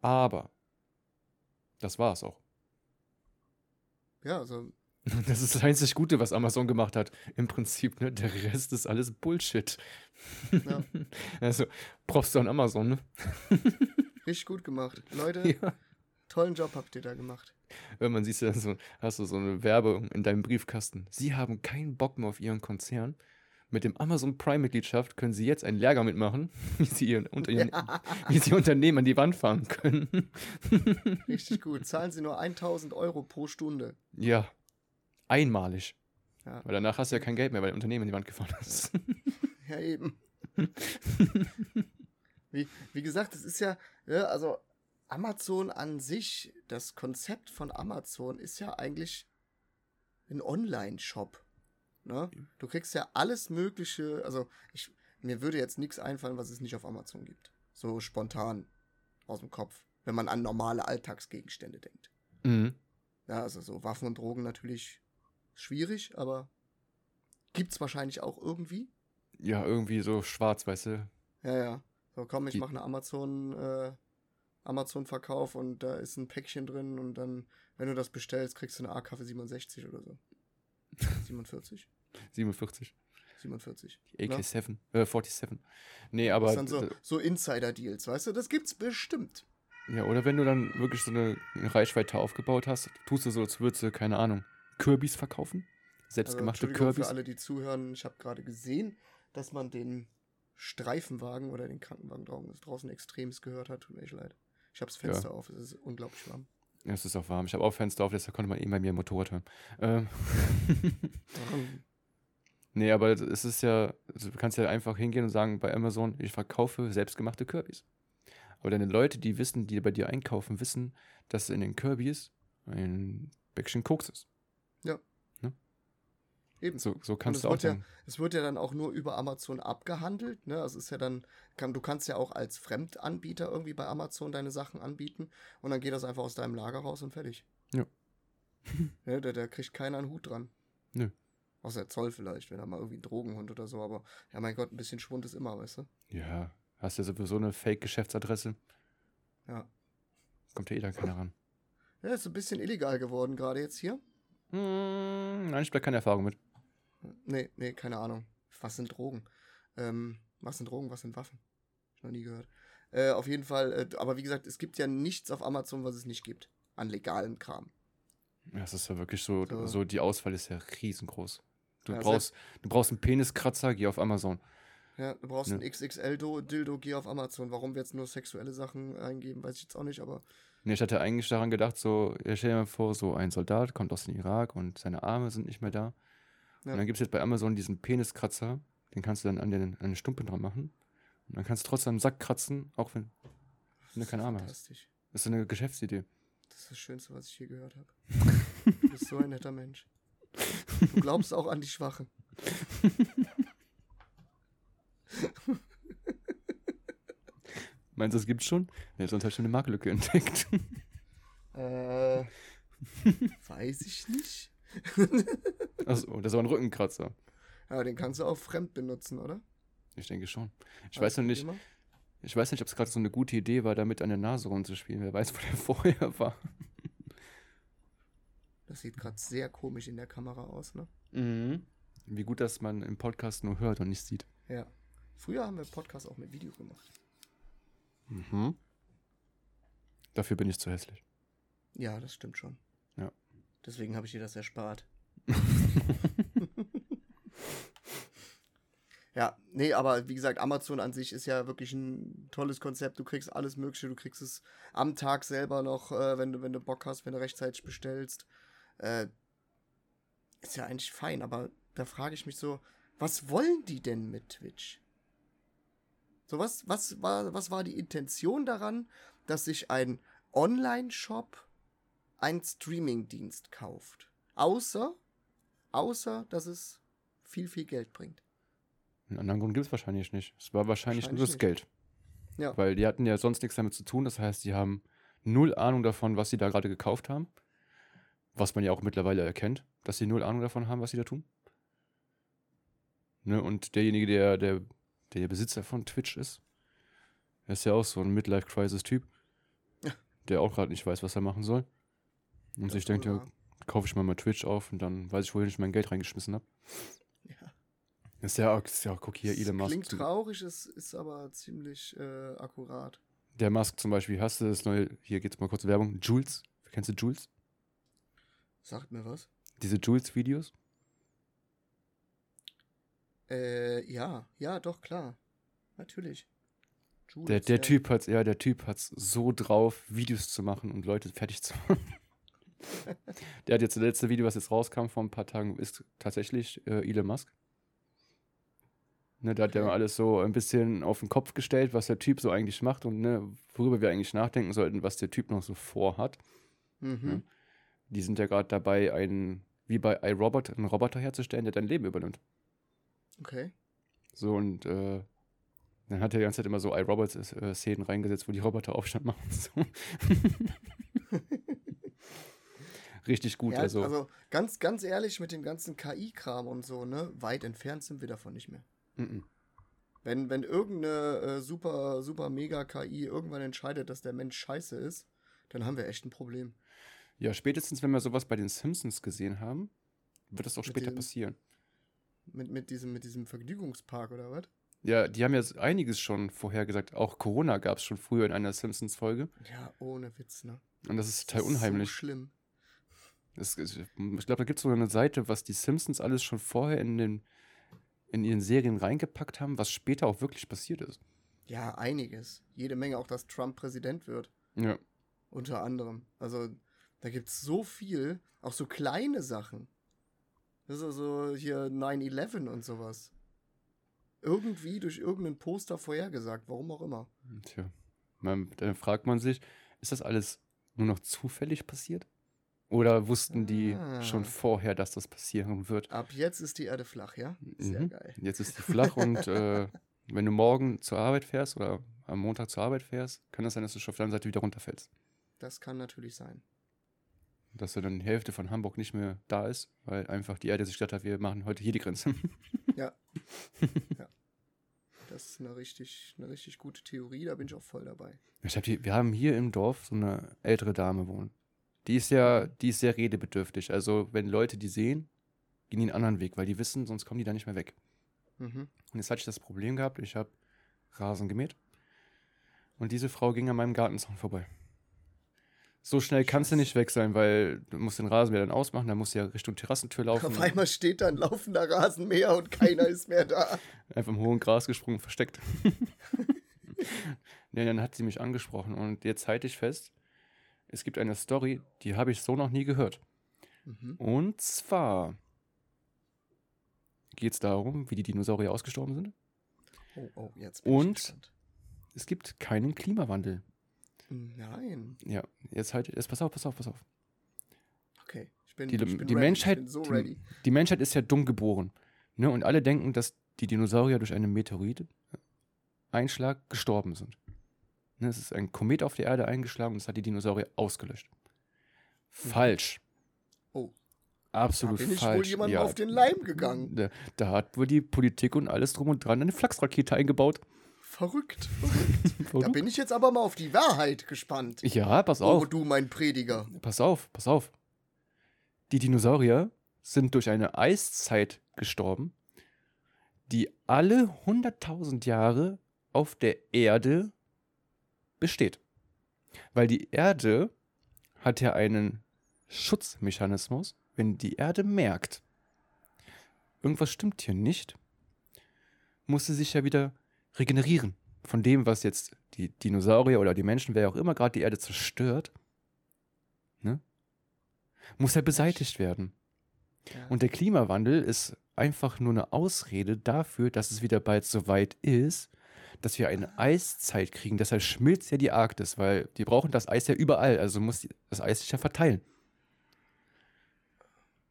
Aber das war es auch. Ja, also, Das ist das einzig Gute, was Amazon gemacht hat. Im Prinzip, ne? Der Rest ist alles Bullshit. Ja. Also, brauchst du an Amazon, ne? richtig gut gemacht. Leute, Ja. Tollen Job habt ihr da gemacht. Irgendwann siehst du dann so, hast du so eine Werbung in deinem Briefkasten. Sie haben keinen Bock mehr auf ihren Konzern. Mit dem Amazon Prime-Mitgliedschaft können Sie jetzt einen Lehrgang mitmachen, wie Sie, Ihr, ihren, wie Sie Unternehmen an die Wand fahren können. Richtig gut. Zahlen Sie nur 1000 Euro pro Stunde. ja, einmalig. Ja. Weil danach hast du ja kein Geld mehr, weil der Unternehmen an die Wand gefahren ist. Ja, eben. wie, wie gesagt, es ist ja, ja, also Amazon an sich, das Konzept von Amazon ist ja eigentlich ein Online-Shop. Ne? Du kriegst ja alles Mögliche, also ich, mir würde jetzt nichts einfallen, was es nicht auf Amazon gibt. So spontan aus dem Kopf, wenn man an normale Alltagsgegenstände denkt. mhm. Ja, also so Waffen und Drogen natürlich schwierig, aber gibt's wahrscheinlich auch irgendwie. Ja, irgendwie so schwarz, weißt du? Ja, ja. So, komm, ich Die- mache eine Amazon, äh, Amazon-Verkauf und da ist ein Päckchen drin und dann, wenn du das bestellst, kriegst du eine AK für 67 oder so. 47? 47. 47. Die Ne? AK-7. Äh, 47. Nee, Das aber. ist dann so, so Insider-Deals, weißt du? Das gibt's bestimmt. Ja, oder wenn du dann wirklich so eine Reichweite aufgebaut hast, tust du so, als würdest du, keine Ahnung, Kirbys verkaufen? Also, Selbstgemachte Entschuldigung Kirbys? für alle, die zuhören. Ich habe gerade gesehen, dass man den Streifenwagen oder den Krankenwagen draußen, draußen extremst gehört hat. Tut mir echt leid. Ich habe das Fenster auf. Es ist unglaublich warm. Ja, es ist auch warm. Ich habe auch Fenster auf, deshalb konnte man eben bei mir Motorrad hören. Ähm. nee, aber es ist ja, also du kannst ja einfach hingehen und sagen bei Amazon, ich verkaufe selbstgemachte Kirbys. Aber deine Leute, die wissen, die bei dir einkaufen, wissen, dass in den Kirbys ein Päckchen Koks ist. Eben. So, so kannst es du auch wird, ja, es wird ja dann auch nur über Amazon abgehandelt. Ne? Also ist ja dann, kann, du kannst ja auch als Fremdanbieter irgendwie bei Amazon deine Sachen anbieten und dann geht das einfach aus deinem Lager raus und fertig. Ja. ne, da, da kriegt keiner einen Hut dran. Nö. Außer Zoll vielleicht, wenn er mal irgendwie ein Drogenhund oder so, aber ja mein Gott, ein bisschen Schwund ist immer, weißt du? Ja, hast ja sowieso eine Fake-Geschäftsadresse, Ja. kommt ja eh dann keiner ran. Ja, ist ein bisschen illegal geworden gerade jetzt hier. Hm, nein, ich habe keine Erfahrung mit. Nee, nee, keine Ahnung. Was sind Drogen? Ähm, was sind Drogen, was sind Waffen? Ich noch nie gehört. Äh, auf jeden Fall, äh, aber wie gesagt, es gibt ja nichts auf Amazon, was es nicht gibt. An legalem Kram. Ja, es ist ja wirklich so, So. so, die Auswahl ist ja riesengroß. Du, Ja, brauchst, du brauchst einen Peniskratzer, geh auf Amazon. Ja, du brauchst Ja. ein XXL-Dildo, geh auf Amazon. Warum wir jetzt nur sexuelle Sachen eingeben, weiß ich jetzt auch nicht, aber Nee, ich hatte eigentlich daran gedacht, so, stell dir mal vor, so ein Soldat kommt aus dem Irak und seine Arme sind nicht mehr da. Ja. Und dann gibt es jetzt bei Amazon diesen Peniskratzer, den kannst du dann an den, an den Stumpen dran machen. Und dann kannst du trotzdem am Sack kratzen, auch wenn, wenn du keine Arme hast. Das ist eine Geschäftsidee. Das ist das Schönste, was ich je gehört habe. du bist so ein netter Mensch. Du glaubst auch an die Schwachen. Meinst du, das gibt's schon? Nee, sonst hast du eine Marktlücke entdeckt. Äh, weiß ich nicht. Achso, das war ein Rückenkratzer. Ja, den kannst du auch fremd benutzen, oder? Ich denke schon. Ich weiß noch nicht, Thema. ich weiß nicht, ob es gerade so eine gute Idee war, damit an der Nase rumzuspielen. Wer weiß, wo der vorher war. Das sieht gerade sehr komisch in der Kamera aus, ne? Mhm. Wie gut, dass man im Podcast nur hört und nicht sieht. Ja. Früher haben wir Podcasts auch mit Video gemacht. Mhm. Dafür bin ich zu hässlich. Ja, das stimmt schon. Deswegen habe ich dir das erspart. ja, nee, aber wie gesagt, Amazon an sich ist ja wirklich ein tolles Konzept. Du kriegst alles Mögliche, du kriegst es am Tag selber noch, äh, wenn, du, wenn du Bock hast, wenn du rechtzeitig bestellst. Äh, ist ja eigentlich fein, aber da frage ich mich so, was wollen die denn mit Twitch? So, was, was, war, was war die Intention daran, dass sich ein Online-Shop einen Streaming-Dienst kauft? Außer, außer, dass es viel, viel Geld bringt. Einen anderen Grund gibt es wahrscheinlich nicht. Es war wahrscheinlich, nur das Wahrscheinlich Geld. Ja. Weil die hatten ja sonst nichts damit zu tun. Das heißt, die haben null Ahnung davon, was sie da gerade gekauft haben. Was man ja auch mittlerweile erkennt, dass sie null Ahnung davon haben, was sie da tun. Ne? Und derjenige, der, der, der Besitzer von Twitch ist, ist ja auch so ein Midlife-Crisis-Typ, Ja. der auch gerade nicht weiß, was er machen soll. Und Das sich denkt, ja, kaufe ich mal mal Twitch auf und dann weiß ich, wohin ich mein Geld reingeschmissen habe. Ja. Ist ja, auch- ist ja, guck hier, Elon Musk. Klingt traurig, es ist aber ziemlich äh, akkurat. Der Musk zum Beispiel, hast du das neue, hier geht's mal kurz Werbung, Jules, kennst du Jules? Sagt mir was? Diese Jules-Videos? Äh, ja, ja, doch, klar. Natürlich. Jules, Der, der ja. Typ hat's, ja, der Typ hat's so drauf, Videos zu machen und Leute fertig zu machen. der hat jetzt das letzte Video, was jetzt rauskam vor ein paar Tagen, ist tatsächlich äh, Elon Musk. Ne, da hat er mal alles so ein bisschen auf den Kopf gestellt, was der Typ so eigentlich macht und ne, worüber wir eigentlich nachdenken sollten, was der Typ noch so vorhat. Mhm. Die sind ja gerade dabei, einen, wie bei iRobot, einen Roboter herzustellen, der dein Leben übernimmt. Okay. So und äh, dann hat er die ganze Zeit immer so iRobot-Szenen reingesetzt, wo die Roboter Aufstand machen. So. Richtig gut, ja, also. also ganz, ganz ehrlich mit dem ganzen KI-Kram und so, ne? Weit entfernt sind wir davon nicht mehr. mhm. Wenn, wenn irgendeine äh, super, super mega KI irgendwann entscheidet, dass der Mensch scheiße ist, dann haben wir echt ein Problem. Ja, spätestens, wenn wir sowas bei den Simpsons gesehen haben, wird das auch Mit später diesem- passieren. Mit, mit, diesem, mit diesem Vergnügungspark oder was? Ja, die haben ja einiges schon vorher gesagt. Auch Corona gab es schon früher in einer Simpsons-Folge. Ja, ohne Witz, ne? Und das ist total Das ist unheimlich. So schlimm. Das ist, ich glaube, da gibt es so eine Seite, was die Simpsons alles schon vorher in, den, in ihren Serien reingepackt haben, was später auch wirklich passiert ist. Ja, einiges. Jede Menge, auch dass Trump Präsident wird. Ja. Unter anderem. Also, da gibt es so viel, auch so kleine Sachen. Das ist also hier 9-11 und sowas. Irgendwie durch irgendeinen Poster vorhergesagt, warum auch immer. Tja, man, dann fragt man sich, ist das alles nur noch zufällig passiert? Oder wussten die Ah. schon vorher, dass das passieren wird? Ab jetzt ist die Erde flach, ja? Sehr Mhm. geil. Jetzt ist die flach und äh, wenn du morgen zur Arbeit fährst oder am Montag zur Arbeit fährst, kann das sein, dass du schon auf der anderen Seite wieder runterfällst. Das kann natürlich sein. Dass dann die Hälfte von Hamburg nicht mehr da ist, weil einfach die Erde sich gedacht hat, wir machen heute hier die Grenze. Ja. ja. Das ist eine richtig, eine richtig gute Theorie, da bin ich auch voll dabei. Ich hab die, wir haben hier im Dorf so eine ältere Dame wohnen. Die ist ja, die ist sehr redebedürftig. Also wenn Leute die sehen, gehen die einen anderen Weg, weil die wissen, sonst kommen die da nicht mehr weg. Mhm. Und jetzt hatte ich das Problem gehabt, ich habe Rasen gemäht und diese Frau ging an meinem Gartenzaun vorbei. So schnell kannst du nicht weg sein, weil du musst den Rasenmäher dann ausmachen, dann musst du ja Richtung Terrassentür laufen. Auf einmal steht da ein laufender Rasenmäher und keiner ist mehr da. Einfach im hohen Gras gesprungen, versteckt. nee, dann hat sie mich angesprochen und jetzt halte ich fest, es gibt eine Story, die habe ich so noch nie gehört. Mhm. Und zwar geht es darum, wie die Dinosaurier ausgestorben sind. Oh, oh, jetzt bin Und? ich gespannt. Es gibt keinen Klimawandel. Nein. Ja, jetzt halt, jetzt pass auf, pass auf, pass auf. Okay, ich bin, Die, ich bin die ready. Menschheit, bin so die, ready. die Menschheit ist ja dumm geboren. Ne? Und alle denken, dass die Dinosaurier durch einen Meteorit Einschlag gestorben sind. Ne? Es ist ein Komet auf die Erde eingeschlagen und es hat die Dinosaurier ausgelöscht. Falsch. Oh, Absolut da bin ich falsch. wohl jemandem ja, auf den Leim gegangen. Da, da hat wohl die Politik und alles drum und dran eine Flachsrakete eingebaut. Verrückt. Da bin ich jetzt aber mal auf die Wahrheit gespannt. ja, pass Oh, auf. du mein Prediger. Pass auf, pass auf. Die Dinosaurier sind durch eine Eiszeit gestorben, die alle 100.000 Jahre auf der Erde besteht. Weil die Erde hat ja einen Schutzmechanismus, wenn die Erde merkt, irgendwas stimmt hier nicht, muss sie sich ja wieder regenerieren. Von dem, was jetzt die Dinosaurier oder die Menschen, wer auch immer gerade die Erde zerstört, ne, muss ja beseitigt werden. Ja. Und der Klimawandel ist einfach nur eine Ausrede dafür, dass es wieder bald so weit ist, dass wir eine Eiszeit kriegen. Deshalb schmilzt ja die Arktis, weil die brauchen das Eis ja überall. Also muss das Eis sich ja verteilen.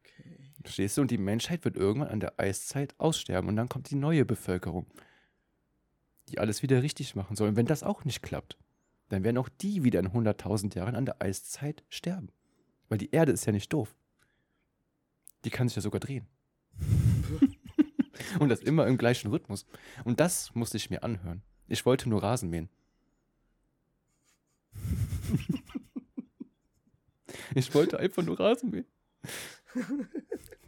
Okay. Verstehst du? Und die Menschheit wird irgendwann an der Eiszeit aussterben und dann kommt die neue Bevölkerung, die alles wieder richtig machen soll. Und wenn das auch nicht klappt, dann werden auch die wieder in 100.000 Jahren an der Eiszeit sterben. Weil die Erde ist ja nicht doof. Die kann sich ja sogar drehen. Und das immer im gleichen Rhythmus. Und das musste ich mir anhören. Ich wollte nur Rasen mähen. ich wollte einfach nur Rasen mähen.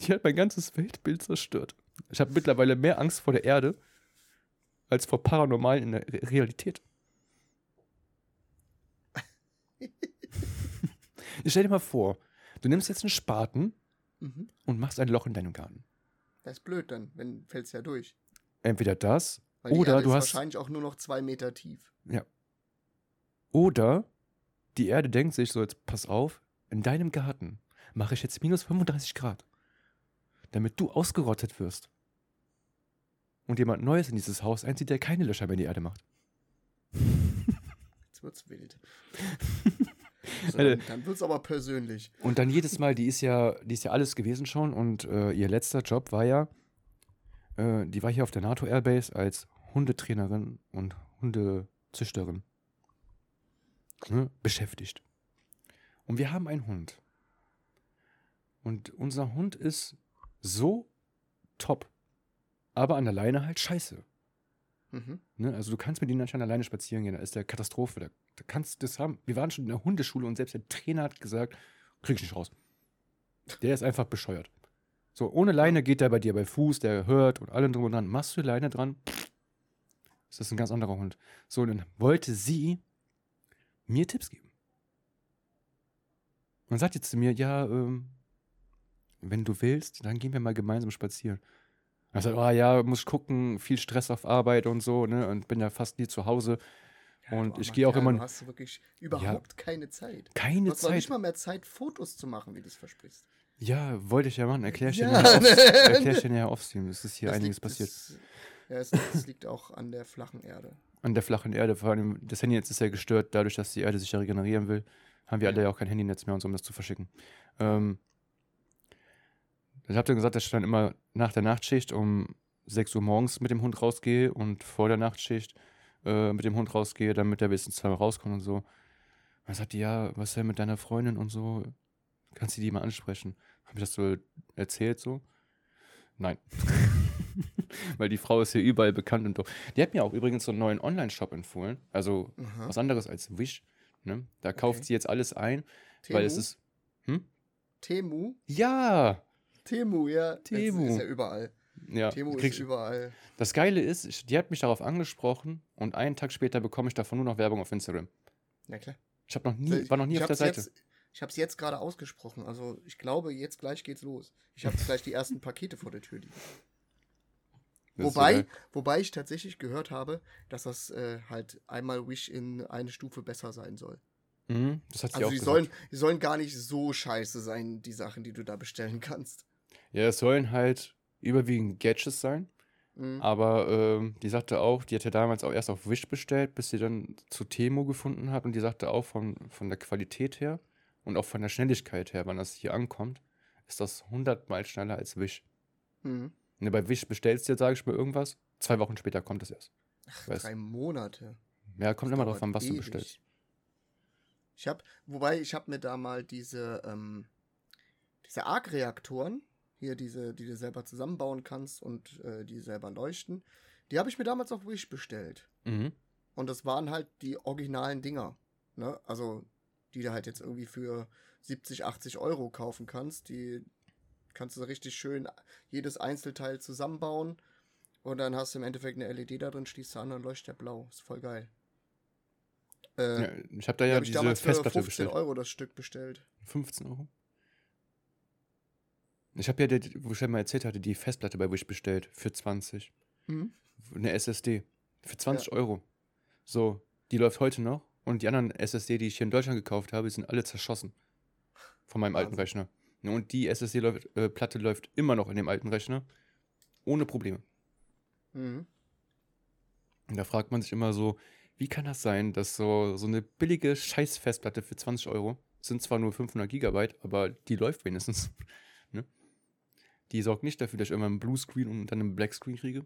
Die hat mein ganzes Weltbild zerstört. Ich habe mittlerweile mehr Angst vor der Erde als vor Paranormalen in der Re- Realität. Ich stell dir mal vor, du nimmst jetzt einen Spaten Mhm. und machst ein Loch in deinem Garten. Das ist blöd dann, wenn fällt's ja durch. Entweder das Weil die oder Erde du ist hast wahrscheinlich auch nur noch zwei Meter tief. Oder die Erde denkt sich so, jetzt pass auf, in deinem Garten mache ich jetzt minus 35 Grad, damit du ausgerottet wirst. Und jemand Neues in dieses Haus einzieht, der keine Löcher mehr in die Erde macht. Jetzt wird's wild. so, Alter. dann, dann wird's aber persönlich. Und dann jedes Mal, die ist ja, die ist ja alles gewesen schon und äh, ihr letzter Job war ja, äh, die war hier auf der NATO Airbase als Hundetrainerin und Hundezüchterin ne, beschäftigt. Und wir haben einen Hund. Und unser Hund ist so top, aber an der Leine halt scheiße. Mhm. Ne? Also du kannst mit ihm nicht an der Leine spazieren gehen, da ist der Katastrophe. Da, da kannst du das haben. Wir waren schon in der Hundeschule und selbst der Trainer hat gesagt, krieg ich nicht raus. Der ist einfach bescheuert. So, ohne Leine geht der bei dir bei Fuß, der hört und allem drum und dran. Machst du Leine dran, ist das ein ganz anderer Hund. So, und dann wollte sie mir Tipps geben. Und sagt jetzt zu mir, ja, ähm, wenn du willst, dann gehen wir mal gemeinsam spazieren. Sag, oh ja, muss gucken, viel Stress auf Arbeit und so, ne? Und bin ja fast nie zu Hause. Ja, Und du ich gehe auch immer- Du hast wirklich überhaupt keine Zeit. Du Keine hast noch nicht Zeit. mal mehr Zeit, Fotos zu machen, wie du es versprichst. Ja, wollte ich ja machen. Erklär ich dir Ja. off- erklär ich dir nachher offstream. Es ist hier Das einiges liegt, passiert. Das, ja, es, es liegt auch an der flachen Erde. An der flachen Erde, vor allem das Handy jetzt ist ja gestört, dadurch, dass die Erde sich ja regenerieren will, haben wir Ja. alle ja auch kein Handynetz mehr und so, um das zu verschicken. Ähm, ich habe dann gesagt, dass ich dann immer nach der Nachtschicht um 6 Uhr morgens mit dem Hund rausgehe und vor der Nachtschicht äh, mit dem Hund rausgehe, damit er bis zweimal rauskommt und so. Dann sagt die, ja, was ist denn mit deiner Freundin und so? Kannst du die mal ansprechen? Habe ich das so erzählt so? Nein. Weil die Frau ist hier überall bekannt und doch. Die hat mir auch übrigens so einen neuen Online-Shop empfohlen. Also Aha. was anderes als Wish. Ne? Da kauft Okay. sie jetzt alles ein, Temu? weil es ist. Temu? Ja! Temu, ja. Temu. Ist, ist ja überall. Ja, Temu ist überall. das Geile ist, die hat mich darauf angesprochen und einen Tag später bekomme ich davon nur noch Werbung auf Instagram. Na klar. Ich habe noch nie, war noch nie ich auf der Seite. Jetzt, ich habe es jetzt gerade ausgesprochen. Also ich glaube, jetzt gleich geht's los. Ich habe gleich die ersten Pakete vor der Tür liegen. So Wobei, wobei ich tatsächlich gehört habe, dass das äh, halt einmal Wish in eine Stufe besser sein soll. Mhm, das hat sie Also auch die gesagt. sollen, die sollen gar nicht so scheiße sein, die Sachen, die du da bestellen kannst. Ja, es sollen halt überwiegend Gadgets sein. Mhm. Aber ähm, die sagte auch, die hat ja damals auch erst auf Wish bestellt, bis sie dann zu Temo gefunden hat. Und die sagte auch von, von der Qualität her und auch von der Schnelligkeit her, wann das hier ankommt, ist das hundertmal schneller als Wish. Mhm. Ne, bei Wish bestellst du jetzt, sage ich mal, irgendwas. Zwei Wochen später kommt es erst. Weißt- Drei Monate. Ja, kommt Das immer drauf an, was du ewig. bestellst. Ich habe, wobei ich habe mir da mal diese, ähm, diese Arc-Reaktoren, hier diese, die du selber zusammenbauen kannst und äh, die selber leuchten, die habe ich mir damals auf Wish bestellt. Mhm. Und das waren halt die originalen Dinger. Ne? Also, die du halt jetzt irgendwie für 70, 80 Euro kaufen kannst. Die kannst du richtig schön jedes Einzelteil zusammenbauen. Und dann hast du im Endeffekt eine LED da drin, schließt du an und leuchtet der blau. Ist voll geil. Äh, Ja, ich habe da ja ich diese damals für Festplatte 15 bestellt. Euro das Stück bestellt. 15 Euro? Ich habe ja, wo ich ja mal erzählt hatte, die Festplatte bei Wish bestellt für 20. Mhm. Eine SSD. Für 20 Euro. So, die läuft heute noch. Und die anderen SSD, die ich hier in Deutschland gekauft habe, sind alle zerschossen. Von meinem alten Wahnsinn. Rechner. Ja, Und die SSD-Platte läuft immer noch in dem alten Rechner. Ohne Probleme. Mhm. Und da fragt man sich immer so, wie kann das sein, dass so, so eine billige Scheiß-Festplatte für 20 Euro, sind zwar nur 500 Gigabyte, aber die läuft wenigstens. Die sorgt nicht dafür, dass ich irgendwann einen Bluescreen und dann einen Blackscreen kriege.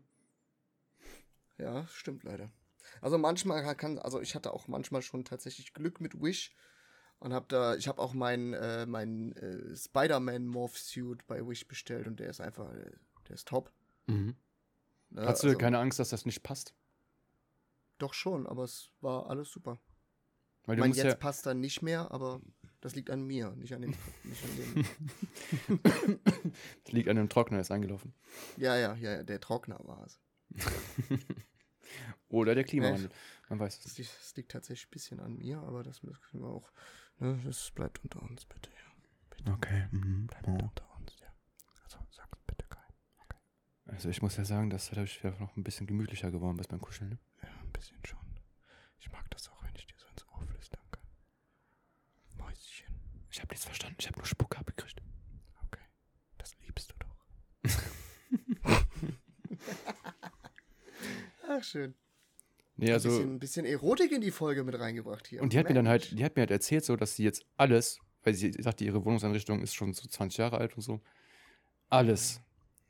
Ja, stimmt leider. Also manchmal kann, also ich hatte auch manchmal schon tatsächlich Glück mit Wish Und hab da, ich habe auch meinen äh, mein, äh, Spider-Man Morph Suit bei Wish bestellt und der ist einfach, äh, der ist top. Mhm. Ne? Hast du Also, keine Angst, dass das nicht passt? Doch schon, aber es war alles super. Weil Ich du meine, jetzt ja, passt dann nicht mehr, aber das liegt an mir, nicht an dem. nicht an dem. das liegt an dem Trockner, ist eingelaufen. ja, ja, ja, ja, der Trockner war es. Oder der Klimawandel. Man weiß es Das das liegt tatsächlich ein bisschen an mir, aber das müssen wir auch. Ne, das bleibt unter uns, bitte. Ja. Okay. Mhm. Bleibt unter uns, ja. Also sagt bitte kein. Also ich muss ja sagen, das dadurch ja noch ein bisschen gemütlicher geworden beim Kuscheln. Ne? Ja, ein bisschen schon. Ich mag das auch, wenn ich dir so ins Ohr flüstern kann. Mäuschen. Ich habe nichts verstanden, ich habe nur Spucke abgekriegt. Okay. Das liebst du doch. Ach, schön. Nee, ein, also. bisschen, ein bisschen Erotik in die Folge mit reingebracht hier. Und die hat mir dann Mensch. halt, die hat mir halt erzählt, so, dass sie jetzt alles, weil sie sagte, ihre Wohnungseinrichtung ist schon so 20 Jahre alt und so, alles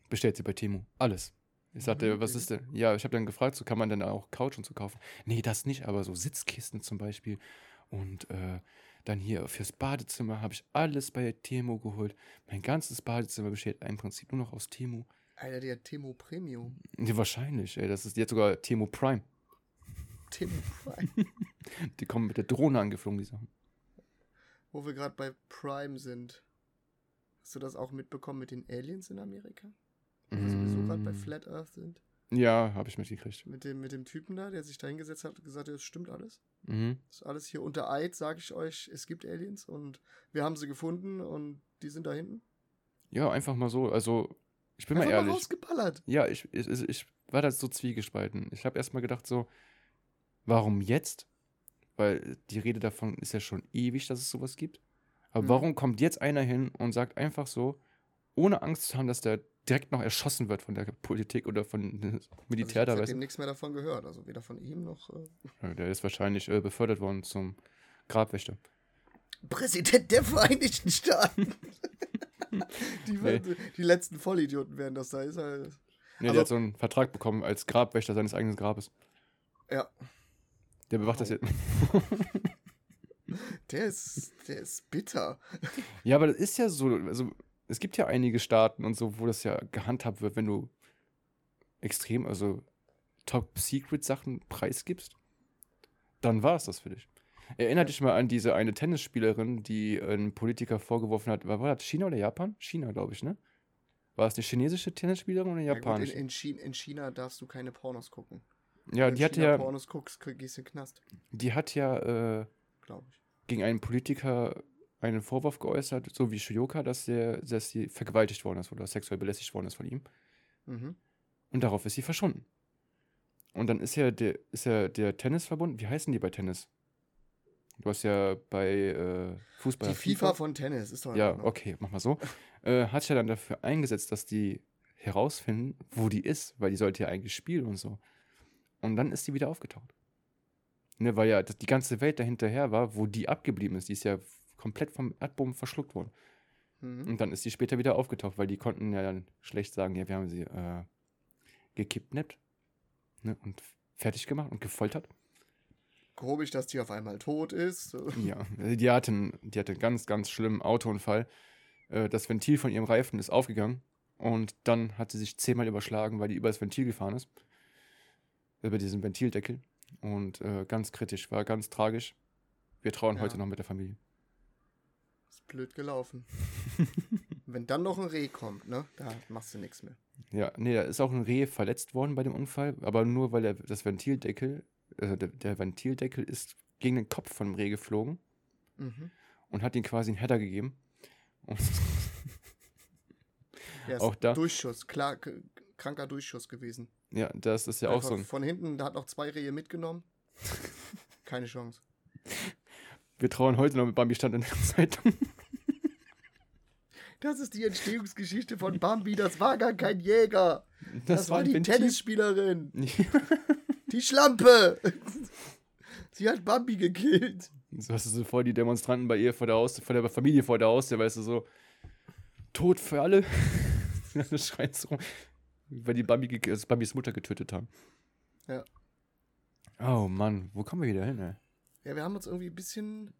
bestellt sie bei Temu. Alles. Ich sagte, Mhm, was okay. ist denn? Ja, ich habe dann gefragt, so kann man dann auch Couch und so kaufen. Nee, das nicht, aber so Sitzkisten zum Beispiel. Und äh, dann hier fürs Badezimmer habe ich alles bei Temu geholt. Mein ganzes Badezimmer besteht im Prinzip nur noch aus Temu. Alter, der Temo Premium. Nee, wahrscheinlich, ey. Das ist jetzt sogar Temu Prime. Temo Prime. Die kommen mit der Drohne angeflogen, die Sachen. Wo wir gerade bei Prime sind. Hast du das auch mitbekommen mit den Aliens in Amerika? Wo wir sowieso gerade bei Mm. Flat Earth sind? Ja, habe ich mitgekriegt. Mit dem, mit dem Typen da, der sich da hingesetzt hat und gesagt hat, das stimmt alles. Mhm. Das ist alles hier unter Eid, sage ich euch. Es gibt Aliens und wir haben sie gefunden und die sind da hinten. Ja, einfach mal so. Also, ich bin Einfach mal ehrlich. rausgeballert. ja, ich, ich, ich- ich war da so zwiegespalten. Ich habe erstmal gedacht, so, warum jetzt? Weil die Rede davon ist ja schon ewig, dass es sowas gibt. Aber Mhm. warum kommt jetzt einer hin und sagt einfach so, ohne Angst zu haben, dass der direkt noch erschossen wird von der Politik oder von Militär also da, ich habe nichts mehr davon gehört. Also weder von ihm noch. Äh? Ja, Der ist wahrscheinlich äh, befördert worden zum Grabwächter. Präsident der Vereinigten Staaten. die, Nee. die letzten Vollidioten werden das da. Ist halt, Nee, Also- der hat so einen Vertrag bekommen als Grabwächter seines eigenen Grabes. ja, Der bewacht das Au. jetzt. der ist, der ist bitter. Ja, aber das ist ja so, also es gibt ja einige Staaten und so, wo das ja gehandhabt wird, wenn du extrem, also Top-Secret-Sachen preisgibst, dann war es das für dich. Erinner dich mal an diese eine Tennisspielerin, die einen Politiker vorgeworfen hat, war das China oder Japan? China, glaube ich, ne? War es eine chinesische Tennisspielerin oder eine Ja, in, in, China, in China darfst du keine Pornos gucken. Ja, Wenn die hat ja, Pornos guckst, gehst du in den Knast, die hat ja äh, glaube ich. gegen einen Politiker einen Vorwurf geäußert, so wie Shioka, dass, der, dass sie vergewaltigt worden ist oder sexuell belästigt worden ist von ihm. Mhm. Und darauf ist sie verschwunden. Und dann ist ja der, ist ja der Tennisverbund, wie heißen die bei Tennis? Du hast ja bei äh, Fußball. Die FIFA von Tennis ist doch Ja, Ordnung. okay, mach mal so. äh, hat sich ja dann dafür eingesetzt, dass die herausfinden, wo die ist, weil die sollte ja eigentlich spielen und so. Und dann ist die wieder aufgetaucht. Ne, weil ja die ganze Welt dahinterher war, wo die abgeblieben ist. Die ist ja komplett vom Erdboden verschluckt worden. Mhm. Und dann ist die später wieder aufgetaucht, weil die konnten ja dann schlecht sagen, ja, wir haben sie äh, gekidnappt ne, und fertig gemacht und gefoltert. Komisch, dass die auf einmal tot ist. Ja, also die hatten, die hatte einen ganz, ganz schlimmen Autounfall. Äh, das Ventil von ihrem Reifen ist aufgegangen und dann hat sie sich zehnmal überschlagen, weil die über das Ventil gefahren ist. Über diesen Ventildeckel. Und äh, ganz kritisch, war ganz tragisch. Wir trauern Ja. heute noch mit der Familie. Ist blöd gelaufen. Wenn dann noch ein Reh kommt, ne, da machst du nichts mehr. Ja, nee, da ist auch ein Reh verletzt worden bei dem Unfall, aber nur weil er das Ventildeckel, also der, der Ventildeckel ist gegen den Kopf von dem Reh geflogen Mhm. und hat ihm quasi einen Header gegeben. Ja, ist Auch da- Durchschuss, klar, kranker Durchschuss gewesen. ja, das ist ja auch Einfach so ein. Von hinten, da hat noch zwei Rehe mitgenommen. Keine Chance. Wir trauern heute noch mit Bambi stand in der Zeitung. Das ist die Entstehungsgeschichte von Bambi. Das war gar kein Jäger. Das, war ein die Ventil. Tennisspielerin. Die Schlampe. Sie hat Bambi gekillt. so hast du so voll die Demonstranten bei ihr vor der Haustür, vor der Familie vor der Haustür, weißt du, so Tod für alle. das schreit so rum. Weil die Bambi, also Bambis Mutter getötet haben. Ja. Oh Mann, wo kommen wir wieder hin, ey? Ja, wir haben uns irgendwie ein bisschen,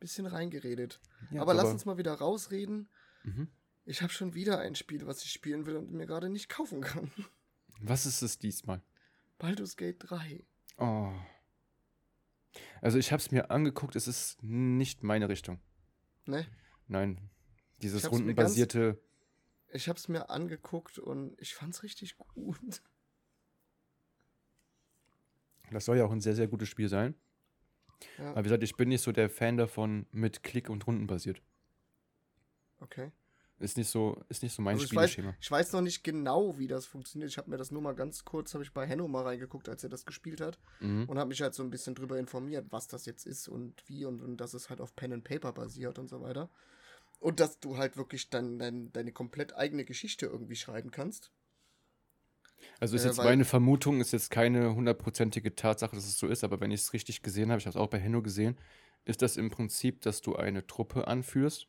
bisschen reingeredet. Ja, aber, lass uns mal wieder rausreden. Mhm. Ich habe schon wieder ein Spiel, was ich spielen will und mir gerade nicht kaufen kann. Was ist es diesmal? Baldur's Gate 3. Oh. Also ich habe es mir angeguckt, es ist nicht meine Richtung. Ne? Nein, dieses rundenbasierte. Ich habe es mir angeguckt und ich fand's richtig gut. Das soll ja auch ein sehr, sehr gutes Spiel sein. Ja, Aber wie gesagt, ich bin nicht so der Fan davon mit Klick und Runden basiert. okay. Ist nicht so, ist nicht so mein Also ich, weiß, Spielschema. ich weiß noch nicht genau, wie das funktioniert. Ich habe mir das nur mal ganz kurz, habe ich bei Henno mal reingeguckt, als er das gespielt hat. Mhm. Und habe mich halt so ein bisschen drüber informiert, was das jetzt ist und wie und, und dass es halt auf Pen and Paper basiert und so weiter. Und dass du halt wirklich dann dein, deine komplett eigene Geschichte irgendwie schreiben kannst. Also ist Äh, jetzt meine Vermutung, ist jetzt keine hundertprozentige Tatsache, dass es so ist, aber wenn ich es richtig gesehen habe, ich habe es auch bei Henno gesehen, ist das im Prinzip, dass du eine Truppe anführst,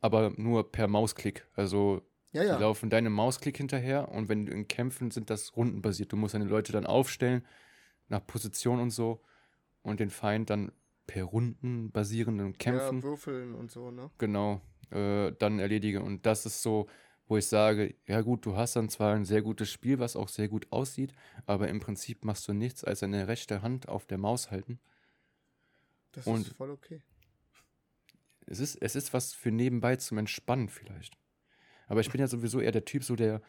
aber nur per Mausklick. Also Ja, die ja. laufen deinem Mausklick hinterher und wenn du in Kämpfen sind das rundenbasiert. Du musst deine Leute dann aufstellen, nach Position und so und den Feind dann per Runden basierenden Kämpfen Ja, würfeln und so, ne? genau, äh, dann erledige. Und das ist so, wo ich sage, ja gut, du hast dann zwar ein sehr gutes Spiel, was auch sehr gut aussieht, aber im Prinzip machst du nichts als deine rechte Hand auf der Maus halten. Das Und- ist voll okay. Es ist, es ist was für nebenbei zum Entspannen vielleicht. Aber ich bin ja sowieso eher der Typ, so der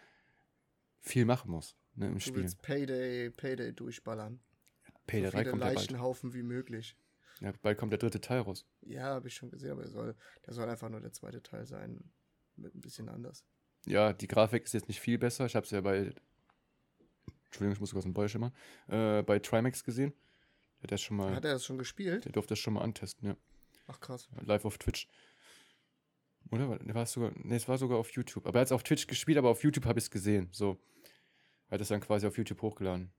viel machen muss ne, im Du Spiel. willst Payday, Payday durchballern. Payday so 3 viele kommt ja bald. Leichenhaufen wie möglich. Ja, bald kommt der dritte Teil raus. Ja, habe ich schon gesehen, aber der soll, der soll einfach nur der zweite Teil sein. Mit ein bisschen anders. Ja, die Grafik ist jetzt nicht viel besser. Ich habe es ja bei. Entschuldigung, ich muss sogar aus dem Bäusch immer. Äh, bei Trimax gesehen. Der hat das schon mal. Hat er das schon gespielt? Der durfte das schon mal antesten, ja. Ach krass. Live auf Twitch. Oder? War- War es sogar. Ne, es war sogar auf YouTube. Aber er hat es auf Twitch gespielt, aber auf YouTube habe ich es gesehen. So. Er hat es dann quasi auf YouTube hochgeladen.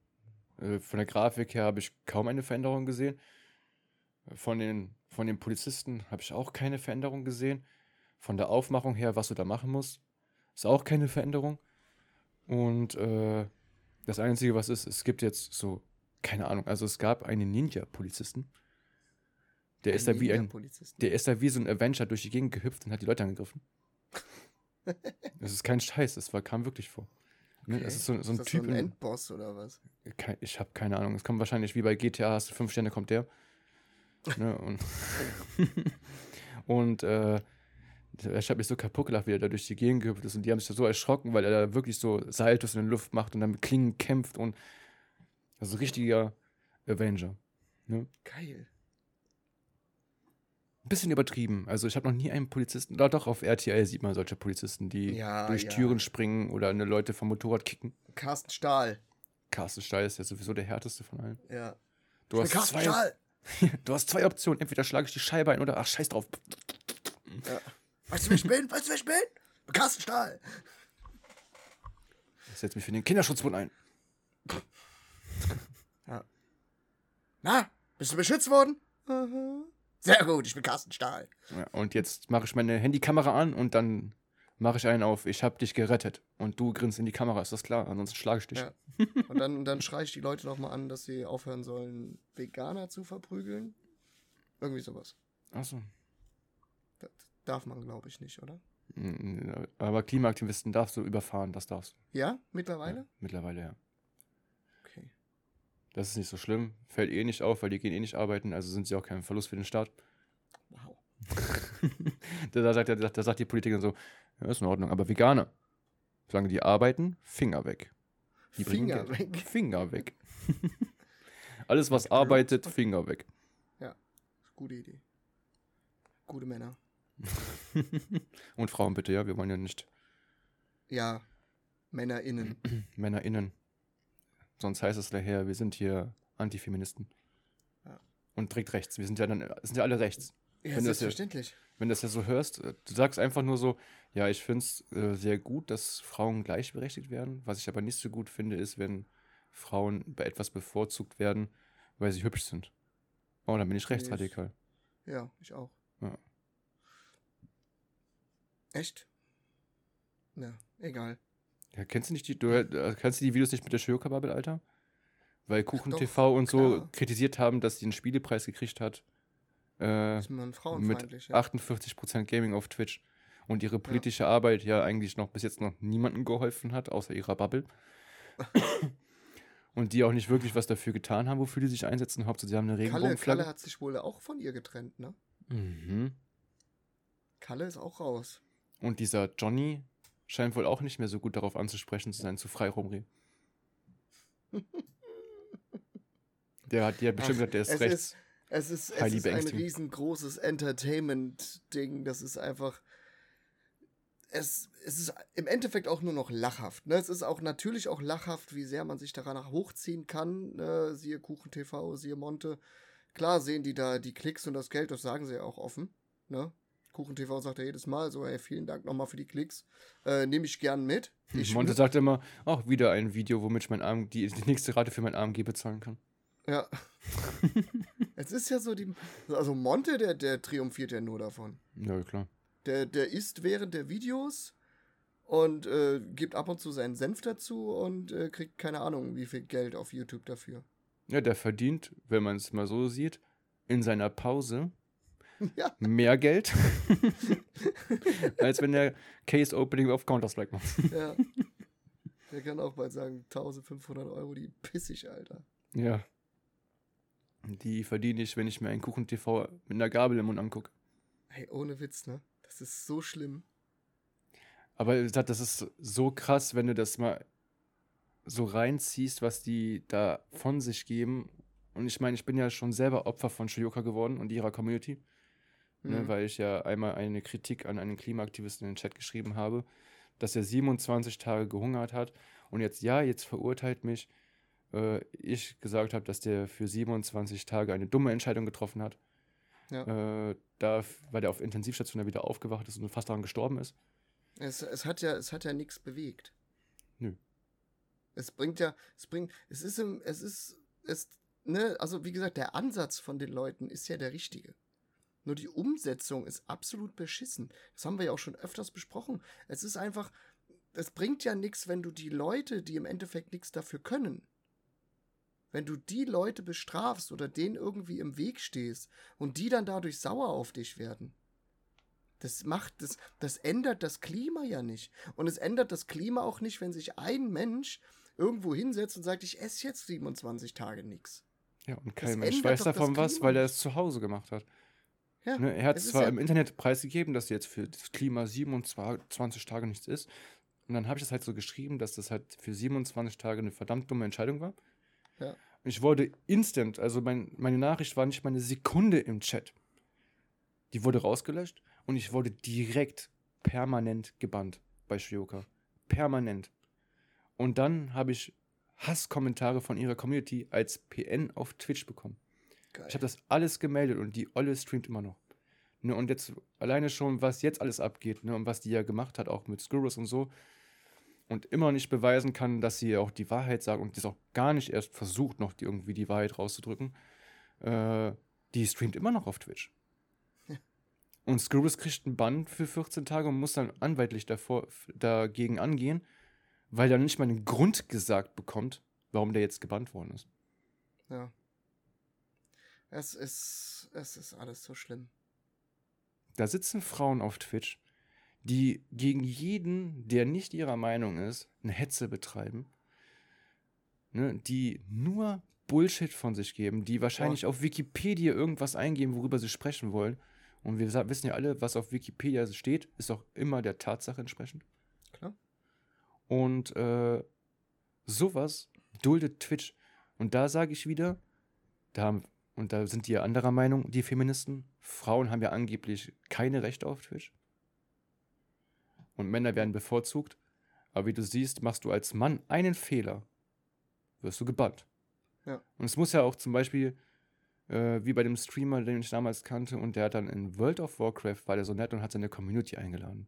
Äh, von der Grafik her habe ich kaum eine Veränderung gesehen. Von den, von den Polizisten habe ich auch keine Veränderung gesehen. Von der Aufmachung her, was du da machen musst, ist auch keine Veränderung. Und äh, das Einzige, was ist, es gibt jetzt so, keine Ahnung, also es gab einen Ninja-Polizisten. Der ist da wie ein, der ist da wie so ein Avenger durch die Gegend gehüpft und hat die Leute angegriffen. Das ist kein Scheiß, das war, kam wirklich vor. Ne? Das ist so, so ein das Typ. so ein in- Endboss oder was? Kei- ich habe keine Ahnung. Es kommt wahrscheinlich wie bei GTA, hast du fünf Sterne, kommt der. ne? Und, und äh, ich habe mich so kaputt gelacht, wie er da durch die Gegend gehüpft ist. Und die haben sich so erschrocken, weil er da wirklich so Saltos in der Luft macht und dann mit Klingen kämpft und also richtiger Avenger. Ne? Geil. Ein bisschen übertrieben. Also ich habe noch nie einen Polizisten, doch, doch auf RTL sieht man solche Polizisten, die Ja, durch ja. Türen springen oder eine Leute vom Motorrad kicken. Carsten Stahl. Carsten Steil ist ja sowieso der härteste von allen. Ja. Du hast, Carsten zwei, Stahl. du hast zwei Optionen. Entweder schlage ich die Scheibe ein oder ach, scheiß drauf. Ja. Weißt du, wer ich bin? Weißt du, wer ich bin? Carsten Stahl. Ich setze mich für den Kinderschutzbund ein. Na, bist du beschützt worden? Aha. Sehr gut, ich bin Carsten Stahl. Ja, und jetzt mache ich meine Handykamera an und dann mache ich einen auf, ich habe dich gerettet. Und du grinst in die Kamera, ist das klar? Ansonsten schlage ich dich. Ja. Und dann, dann schreie ich die Leute nochmal an, dass sie aufhören sollen, Veganer zu verprügeln. Irgendwie sowas. Achso. Das darf man, glaube ich, nicht, oder? Aber Klimaaktivisten darfst du überfahren, das darfst du. Ja, mittlerweile? Ja, mittlerweile, ja. Okay. Das ist nicht so schlimm. Fällt eh nicht auf, weil die gehen eh nicht arbeiten, also sind sie auch kein Verlust für den Staat. Wow. da, sagt, da, da sagt die Politikerin so, ja, ist in Ordnung, aber Veganer, solange die arbeiten, Finger weg. Die Finger weg. Finger weg. Alles, was arbeitet, Finger weg. Gute Idee. Gute Männer. Und Frauen bitte, ja, wir wollen ja nicht Ja, MännerInnen. MännerInnen. Sonst heißt es daher, wir sind hier Antifeministen. Ja. Und direkt rechts. Wir sind ja dann, sind ja alle rechts. Ja, Wenn du das ja- selbstverständlich. Wenn du das ja so hörst, äh, du sagst einfach nur so, ja, ich finde es äh, sehr gut, dass Frauen gleichberechtigt werden. Was ich aber nicht so gut finde, ist, wenn Frauen bei etwas bevorzugt werden, weil sie hübsch sind. Oh, dann bin ich rechtsradikal. Ja, ich auch. Ja. Echt? Ja, egal. Ja, kennst du nicht die, du äh, kennst du die Videos nicht mit der Shoyoka-Bubble, Alter? Weil Kuchen doch, TV und so klar. kritisiert haben, dass sie einen Spielepreis gekriegt hat. äh, Ist man mit frauenfeindlich, ja. 48% Gaming auf Twitch. Und ihre politische Arbeit ja eigentlich noch bis jetzt noch niemandem geholfen hat, außer ihrer Bubble. und die auch nicht wirklich was dafür getan haben, wofür die sich einsetzen. Hauptsache, sie haben eine Kalle, Regenbogenflagge. Kalle hat sich wohl auch von ihr getrennt, ne? Mhm. Kalle ist auch raus. Und dieser Johnny scheint wohl auch nicht mehr so gut darauf anzusprechen zu sein, zu frei rumreden. Der hat ja bestimmt Ach, gesagt, der ist es rechts. Ist, es ist, es ist ein riesengroßes Entertainment-Ding. Das ist einfach. Es, es ist im Endeffekt auch nur noch lachhaft. Ne? Es ist auch natürlich auch lachhaft, wie sehr man sich daran hochziehen kann. Ne? Siehe Kuchen TV, siehe Monte. Klar sehen die da die Klicks und das Geld, das sagen sie ja auch offen. Ne? Kuchen TV sagt ja jedes Mal so, ey, vielen Dank nochmal für die Klicks. Äh, Nehme ich gern mit. Ich Monte sagt immer, auch wieder ein Video, womit ich mein AMG, die, die nächste Rate für mein AMG bezahlen kann. Ja. es ist ja so die. Also Monte, der, der triumphiert ja nur davon. Ja, klar. Der, der isst während der Videos und äh, gibt ab und zu seinen Senf dazu und äh, kriegt keine Ahnung, wie viel Geld auf YouTube dafür. Ja, der verdient, wenn man es mal so sieht, in seiner Pause Ja. mehr Geld, als wenn der Case Opening auf Counter-Strike macht. Ja. Der kann auch bald sagen, 1500 Euro, die pissig, Alter. Ja. Die verdiene ich, wenn ich mir einen Kuchen-TV mit einer Gabel im Mund angucke. Hey, ohne Witz, ne? Das ist so schlimm. Aber das ist so krass, wenn du das mal so reinziehst, was die da von sich geben. Und ich meine, ich bin ja schon selber Opfer von Shioka geworden und ihrer Community. Ne, Mhm. weil ich ja einmal eine Kritik an einen Klimaaktivisten in den Chat geschrieben habe, dass er 27 Tage gehungert hat. Und jetzt, ja, jetzt verurteilt mich, äh, ich gesagt habe, dass der für 27 Tage eine dumme Entscheidung getroffen hat. Ja. Äh, da, weil der auf Intensivstation ja wieder aufgewacht ist und fast daran gestorben ist. Es, es hat ja, es hat ja nichts bewegt. Nö. Es bringt ja, es bringt, es ist im, es ist, es, ne, also wie gesagt, der Ansatz von den Leuten ist ja der richtige. Nur die Umsetzung ist absolut beschissen. Das haben wir ja auch schon öfters besprochen. Es ist einfach, es bringt ja nichts, wenn du die Leute, die im Endeffekt nichts dafür können, wenn du die Leute bestrafst oder denen irgendwie im Weg stehst und die dann dadurch sauer auf dich werden. Das macht, das, das ändert das Klima ja nicht. Und es ändert das Klima auch nicht, wenn sich ein Mensch irgendwo hinsetzt und sagt, ich esse jetzt 27 Tage nichts. Ja, und Das kein Mensch ändert weiß das davon was, weil er es zu Hause gemacht hat. Ja, Ne, er hat es zwar ja- im Internet preisgegeben, dass jetzt für das Klima 27 Tage nichts ist. Und dann habe ich das halt so geschrieben, dass das halt für 27 Tage eine verdammt dumme Entscheidung war. Ja. Ich wurde instant, also mein, meine Nachricht war nicht mal eine Sekunde im Chat. Die wurde rausgelöscht und ich wurde direkt permanent gebannt bei Shioka. Permanent. Und dann habe ich Hasskommentare von ihrer Community als PN auf Twitch bekommen. Geil. Ich habe das alles gemeldet und die Olle streamt immer noch. Ne, und jetzt alleine schon, was jetzt alles abgeht, ne, und was die ja gemacht hat, auch mit Skurrus und so, und immer nicht beweisen kann, dass sie auch die Wahrheit sagt und das auch gar nicht erst versucht, noch die, irgendwie die Wahrheit rauszudrücken, äh, die streamt immer noch auf Twitch. Und Skurrus kriegt einen Bann für 14 Tage und muss dann anwaltlich davor, dagegen angehen, weil er nicht mal einen Grund gesagt bekommt, warum der jetzt gebannt worden ist. Ja. Es ist, es ist alles so schlimm. Da sitzen Frauen auf Twitch, die gegen jeden, der nicht ihrer Meinung ist, eine Hetze betreiben, ne, die nur Bullshit von sich geben, die wahrscheinlich auf Wikipedia irgendwas eingeben, worüber sie sprechen wollen. Und wir wissen ja alle, was auf Wikipedia steht, ist auch immer der Tatsache entsprechend. Klar. Und äh, sowas duldet Twitch. Und da sage ich wieder, da haben, und da sind die ja anderer Meinung, die Feministen. Frauen haben ja angeblich keine Rechte auf Twitch. Und Männer werden bevorzugt. Aber wie du siehst, machst du als Mann einen Fehler, wirst du gebannt. Ja. Und es muss ja auch zum Beispiel, äh, wie bei dem Streamer, den ich damals kannte, und der hat dann in World of Warcraft, war der so nett und hat seine Community eingeladen,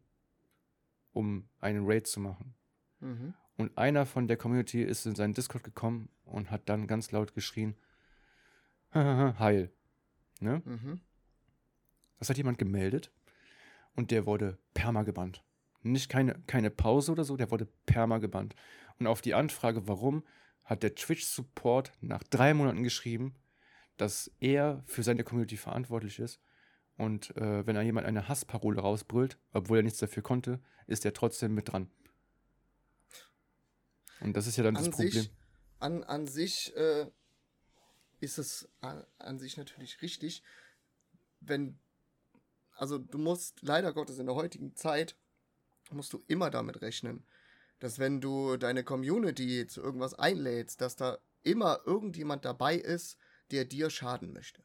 um einen Raid zu machen. Mhm. Und einer von der Community ist in seinen Discord gekommen und hat dann ganz laut geschrien, heil. Ne? Mhm. Das hat jemand gemeldet und der wurde perma gebannt. Nicht keine, keine Pause oder so, der wurde perma gebannt. Und auf die Anfrage, warum, hat der Twitch-Support nach drei Monaten geschrieben, dass er für seine Community verantwortlich ist. Und äh, wenn jemand eine Hassparole rausbrüllt, obwohl er nichts dafür konnte, ist er trotzdem mit dran. Und das ist ja dann an das Problem. Sich, an, an sich äh, ist es an, an sich natürlich richtig, wenn, also du musst leider Gottes in der heutigen Zeit, musst du immer damit rechnen, dass wenn du deine Community zu irgendwas einlädst, dass da immer irgendjemand dabei ist, der dir schaden möchte.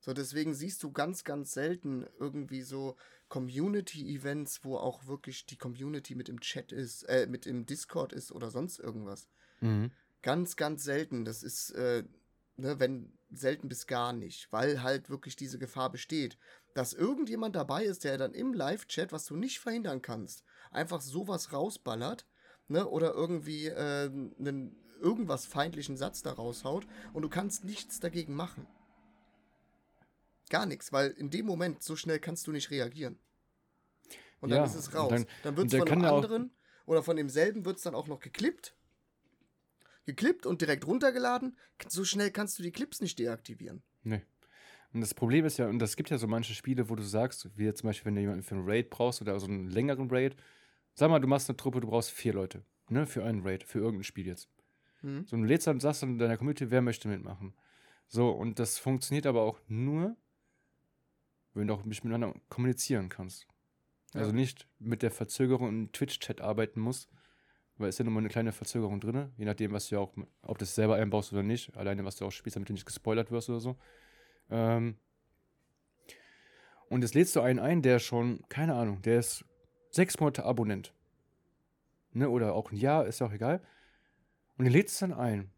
So, deswegen siehst du ganz, ganz selten irgendwie so Community-Events, wo auch wirklich die Community mit im Chat ist, äh, mit im Discord ist oder sonst irgendwas. Mhm. Ganz, ganz selten. Das ist, äh, ne, wenn selten bis gar nicht, weil halt wirklich diese Gefahr besteht, dass irgendjemand dabei ist, der dann im Live-Chat, was du nicht verhindern kannst, einfach sowas rausballert, ne, oder irgendwie äh, einen irgendwas feindlichen Satz da raushaut und du kannst nichts dagegen machen. Gar nichts, weil in dem Moment so schnell kannst du nicht reagieren. Und dann Ja, ist es raus. dann- Dann, wird es von einem auch- anderen oder von demselben wird es dann auch noch geklippt. Geklippt und direkt runtergeladen. So schnell kannst du die Clips nicht deaktivieren. Nee. Und das Problem ist ja, und es gibt ja so manche Spiele, wo du sagst, wie jetzt zum Beispiel, wenn du jemanden für einen Raid brauchst oder so einen längeren Raid, sag mal, du machst eine Truppe, du brauchst vier Leute, ne, für einen Raid, für irgendein Spiel jetzt. Hm? So, und du lädst dann, sagst dann in deiner Community, wer möchte mitmachen. So, und das funktioniert aber auch nur, wenn du auch nicht miteinander kommunizieren kannst. Also Ja. nicht mit der Verzögerung im Twitch-Chat arbeiten musst, weil ist ja nur mal eine kleine Verzögerung drin, je nachdem, was du ja auch, ob du es selber einbaust oder nicht, alleine was du auch spielst, damit du nicht gespoilert wirst oder so. Ähm und jetzt lädst du einen ein, der schon, keine Ahnung, der ist sechs Monate Abonnent. Ne, oder auch ein Jahr, ist ja auch egal. Und den lädst du dann ein.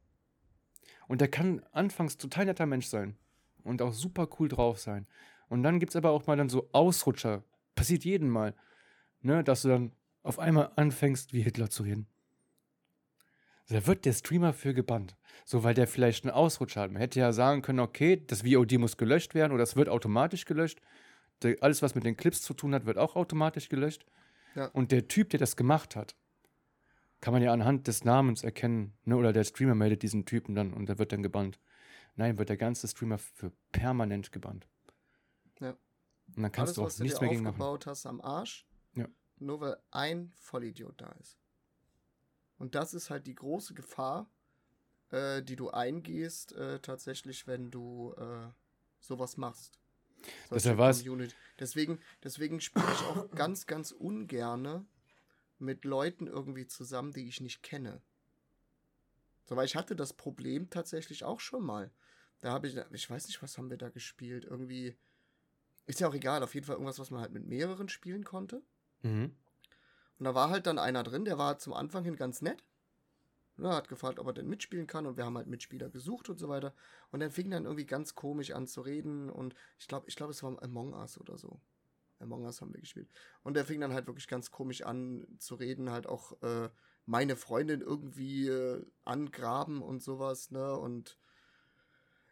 Und der kann anfangs total netter Mensch sein. Und auch super cool drauf sein. Und dann gibt es aber auch mal dann so Ausrutscher. Passiert jeden Mal. Ne, dass du dann auf einmal anfängst, wie Hitler zu reden. Da wird der Streamer für gebannt. So, weil der vielleicht einen Ausrutscher hat. Man hätte ja sagen können, okay, das VOD muss gelöscht werden oder es wird automatisch gelöscht. Der, alles, was mit den Clips zu tun hat, wird auch automatisch gelöscht. Ja. Und der Typ, der das gemacht hat, kann man ja anhand des Namens erkennen, ne? Oder der Streamer meldet diesen Typen dann und der wird dann gebannt. Nein, wird der ganze Streamer für permanent gebannt. Ja. Und dann kannst Alles, du auch was du nichts dir mehr gegen machen. aufgebaut hast am Arsch. Nur weil ein Vollidiot da ist. Und das ist halt die große Gefahr, äh, die du eingehst, äh, tatsächlich, wenn du äh, sowas machst. Das Solche ja was- Community. Deswegen, deswegen spiele ich auch ganz, ganz ungerne mit Leuten irgendwie zusammen, die ich nicht kenne. So, weil ich hatte das Problem tatsächlich auch schon mal. Da habe ich, ich weiß nicht, was haben wir da gespielt? Irgendwie, ist ja auch egal, auf jeden Fall irgendwas, was man halt mit mehreren spielen konnte. Mhm. Und da war halt dann einer drin, der war zum Anfang hin ganz nett. Ne, hat gefragt, ob er denn mitspielen kann und wir haben halt Mitspieler gesucht und so weiter. Und er fing dann irgendwie ganz komisch an zu reden und ich glaube, ich glaube, es war Among Us oder so. Among Us haben wir gespielt. Und er fing dann halt wirklich ganz komisch an zu reden, halt auch äh, meine Freundin irgendwie äh, angraben und sowas, ne? Und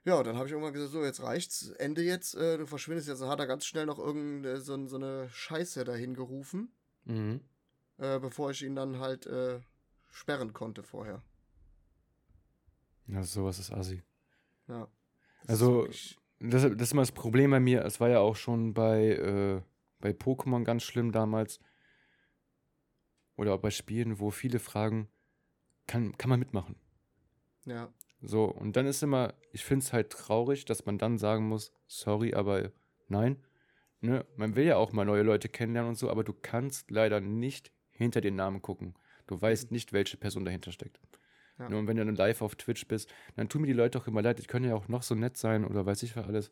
ja, dann habe ich irgendwann gesagt, so, jetzt reicht's, Ende jetzt, äh, du verschwindest jetzt. Dann hat er ganz schnell noch irgendeine so, so eine Scheiße dahin gerufen Mhm. äh, bevor ich ihn dann halt äh, sperren konnte vorher. Ja, sowas ist assi. Ja. Also- ist Das, das ist immer das Problem bei mir. Es war ja auch schon bei, äh, bei Pokémon ganz schlimm damals. Oder auch bei Spielen, wo viele fragen, kann, kann man mitmachen? ja, So, und dann ist immer, ich finde es halt traurig, dass man dann sagen muss, sorry, aber nein. Ne? Man will ja auch mal neue Leute kennenlernen und so, aber du kannst leider nicht hinter den Namen gucken. Du weißt nicht, welche Person dahinter steckt. Ja. Ne, Und wenn du dann live auf Twitch bist, dann tun mir die Leute auch immer leid, die können ja auch noch so nett sein oder weiß ich was alles.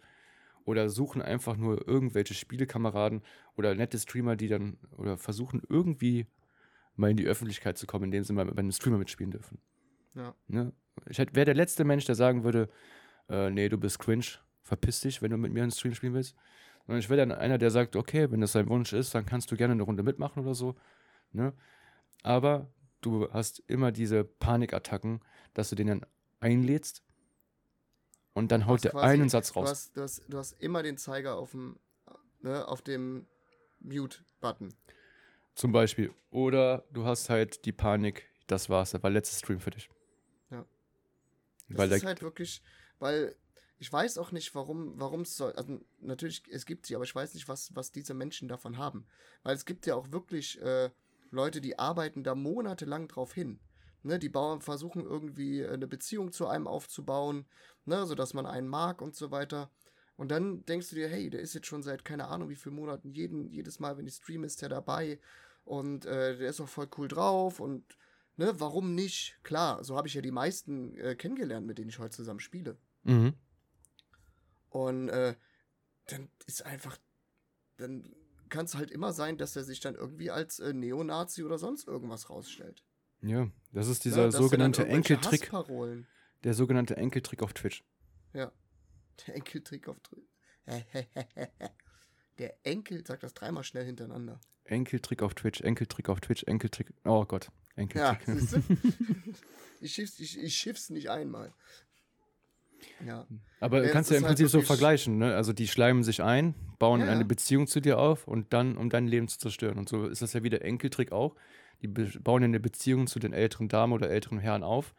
Oder suchen einfach nur irgendwelche Spielekameraden oder nette Streamer, die dann, oder versuchen irgendwie mal in die Öffentlichkeit zu kommen, indem sie mal bei einem Streamer mitspielen dürfen. Ja, Ne? Ich wäre der letzte Mensch, der sagen würde, äh, nee, du bist cringe, verpiss dich, wenn du mit mir einen Stream spielen willst. Sondern ich wäre dann einer, der sagt, okay, wenn das dein Wunsch ist, dann kannst du gerne eine Runde mitmachen oder so. Ne? Aber du hast immer diese Panikattacken, dass du den dann einlädst und dann haut der einen Satz du raus. hast, du, hast, du hast immer den Zeiger auf dem, ne, auf dem Mute-Button. Zum Beispiel. Oder du hast halt die Panik, das war's, das war letzter Stream für dich. Weil das der, ist halt wirklich, weil ich weiß auch nicht, warum, warum es soll. Also natürlich, es gibt sie, aber ich weiß nicht, was, was diese Menschen davon haben. Weil es gibt ja auch wirklich äh, Leute, die arbeiten da monatelang drauf hin. Ne, die Bauern versuchen irgendwie eine Beziehung zu einem aufzubauen, ne, sodass man einen mag und so weiter. Und dann denkst du dir, hey, der ist jetzt schon seit keine Ahnung wie vielen Monaten, jeden, jedes Mal, wenn ich streame, ist der dabei und äh, der ist auch voll cool drauf und ne, warum nicht? Klar, so habe ich ja die meisten äh, kennengelernt, mit denen ich heute zusammen spiele. Mhm. Und äh, dann ist einfach, dann kann es halt immer sein, dass er sich dann irgendwie als äh, Neonazi oder sonst irgendwas rausstellt. Ja, das ist dieser Ja, sogenannte Enkeltrick, der sogenannte Enkeltrick auf Twitch. Ja. Der Enkeltrick auf Dr- Der Enkel sagt das dreimal schnell hintereinander. Enkeltrick auf Twitch, Enkeltrick auf Twitch, Enkeltrick. Oh Gott, Ja, siehst du? ich, schiff's, ich, ich schiff's nicht einmal. Ja. Aber Ja, du kannst ja ist im halt Prinzip so wirklich- vergleichen, ne? Also die schleimen sich ein, bauen Ja, eine ja. Beziehung zu dir auf und dann, um dein Leben zu zerstören. Und so ist das ja wie der Enkeltrick auch. Die bauen eine Beziehung zu den älteren Damen oder älteren Herren auf,